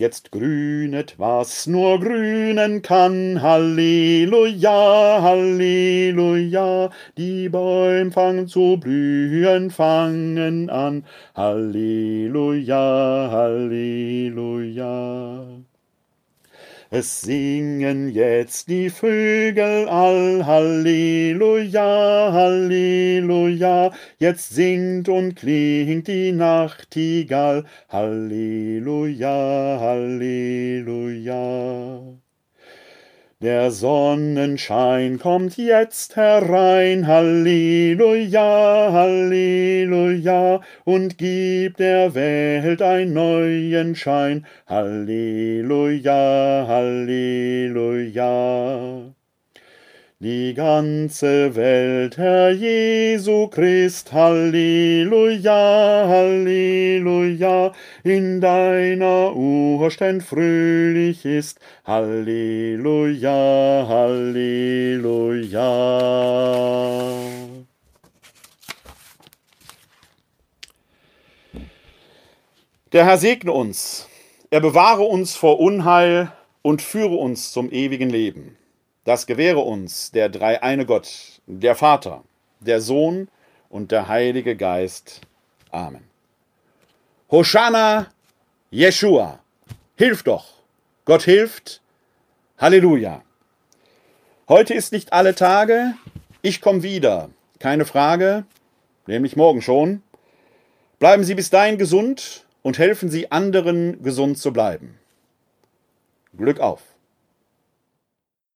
Jetzt grünet, was nur grünen kann. Halleluja, Halleluja. Die Bäume fangen zu blühen, fangen an. Halleluja, Halleluja. Es singen jetzt die Vögel all, Halleluja, Halleluja. Jetzt singt und klingt die Nachtigall, Halleluja, Halleluja. Der Sonnenschein kommt jetzt herein, Halleluja, Halleluja, und gibt der Welt einen neuen Schein, Halleluja, Halleluja. Die ganze Welt, Herr Jesu Christ, Halleluja, Halleluja, in deiner Urständ fröhlich ist, Halleluja, Halleluja. Der Herr segne uns, er bewahre uns vor Unheil und führe uns zum ewigen Leben. Das gewähre uns der dreieine Gott, der Vater, der Sohn und der Heilige Geist. Amen. Hosanna, Jeshua, hilf doch, Gott hilft, Halleluja. Heute ist nicht alle Tage, ich komme wieder, keine Frage, nämlich morgen schon. Bleiben Sie bis dahin gesund und helfen Sie anderen, gesund zu bleiben. Glück auf!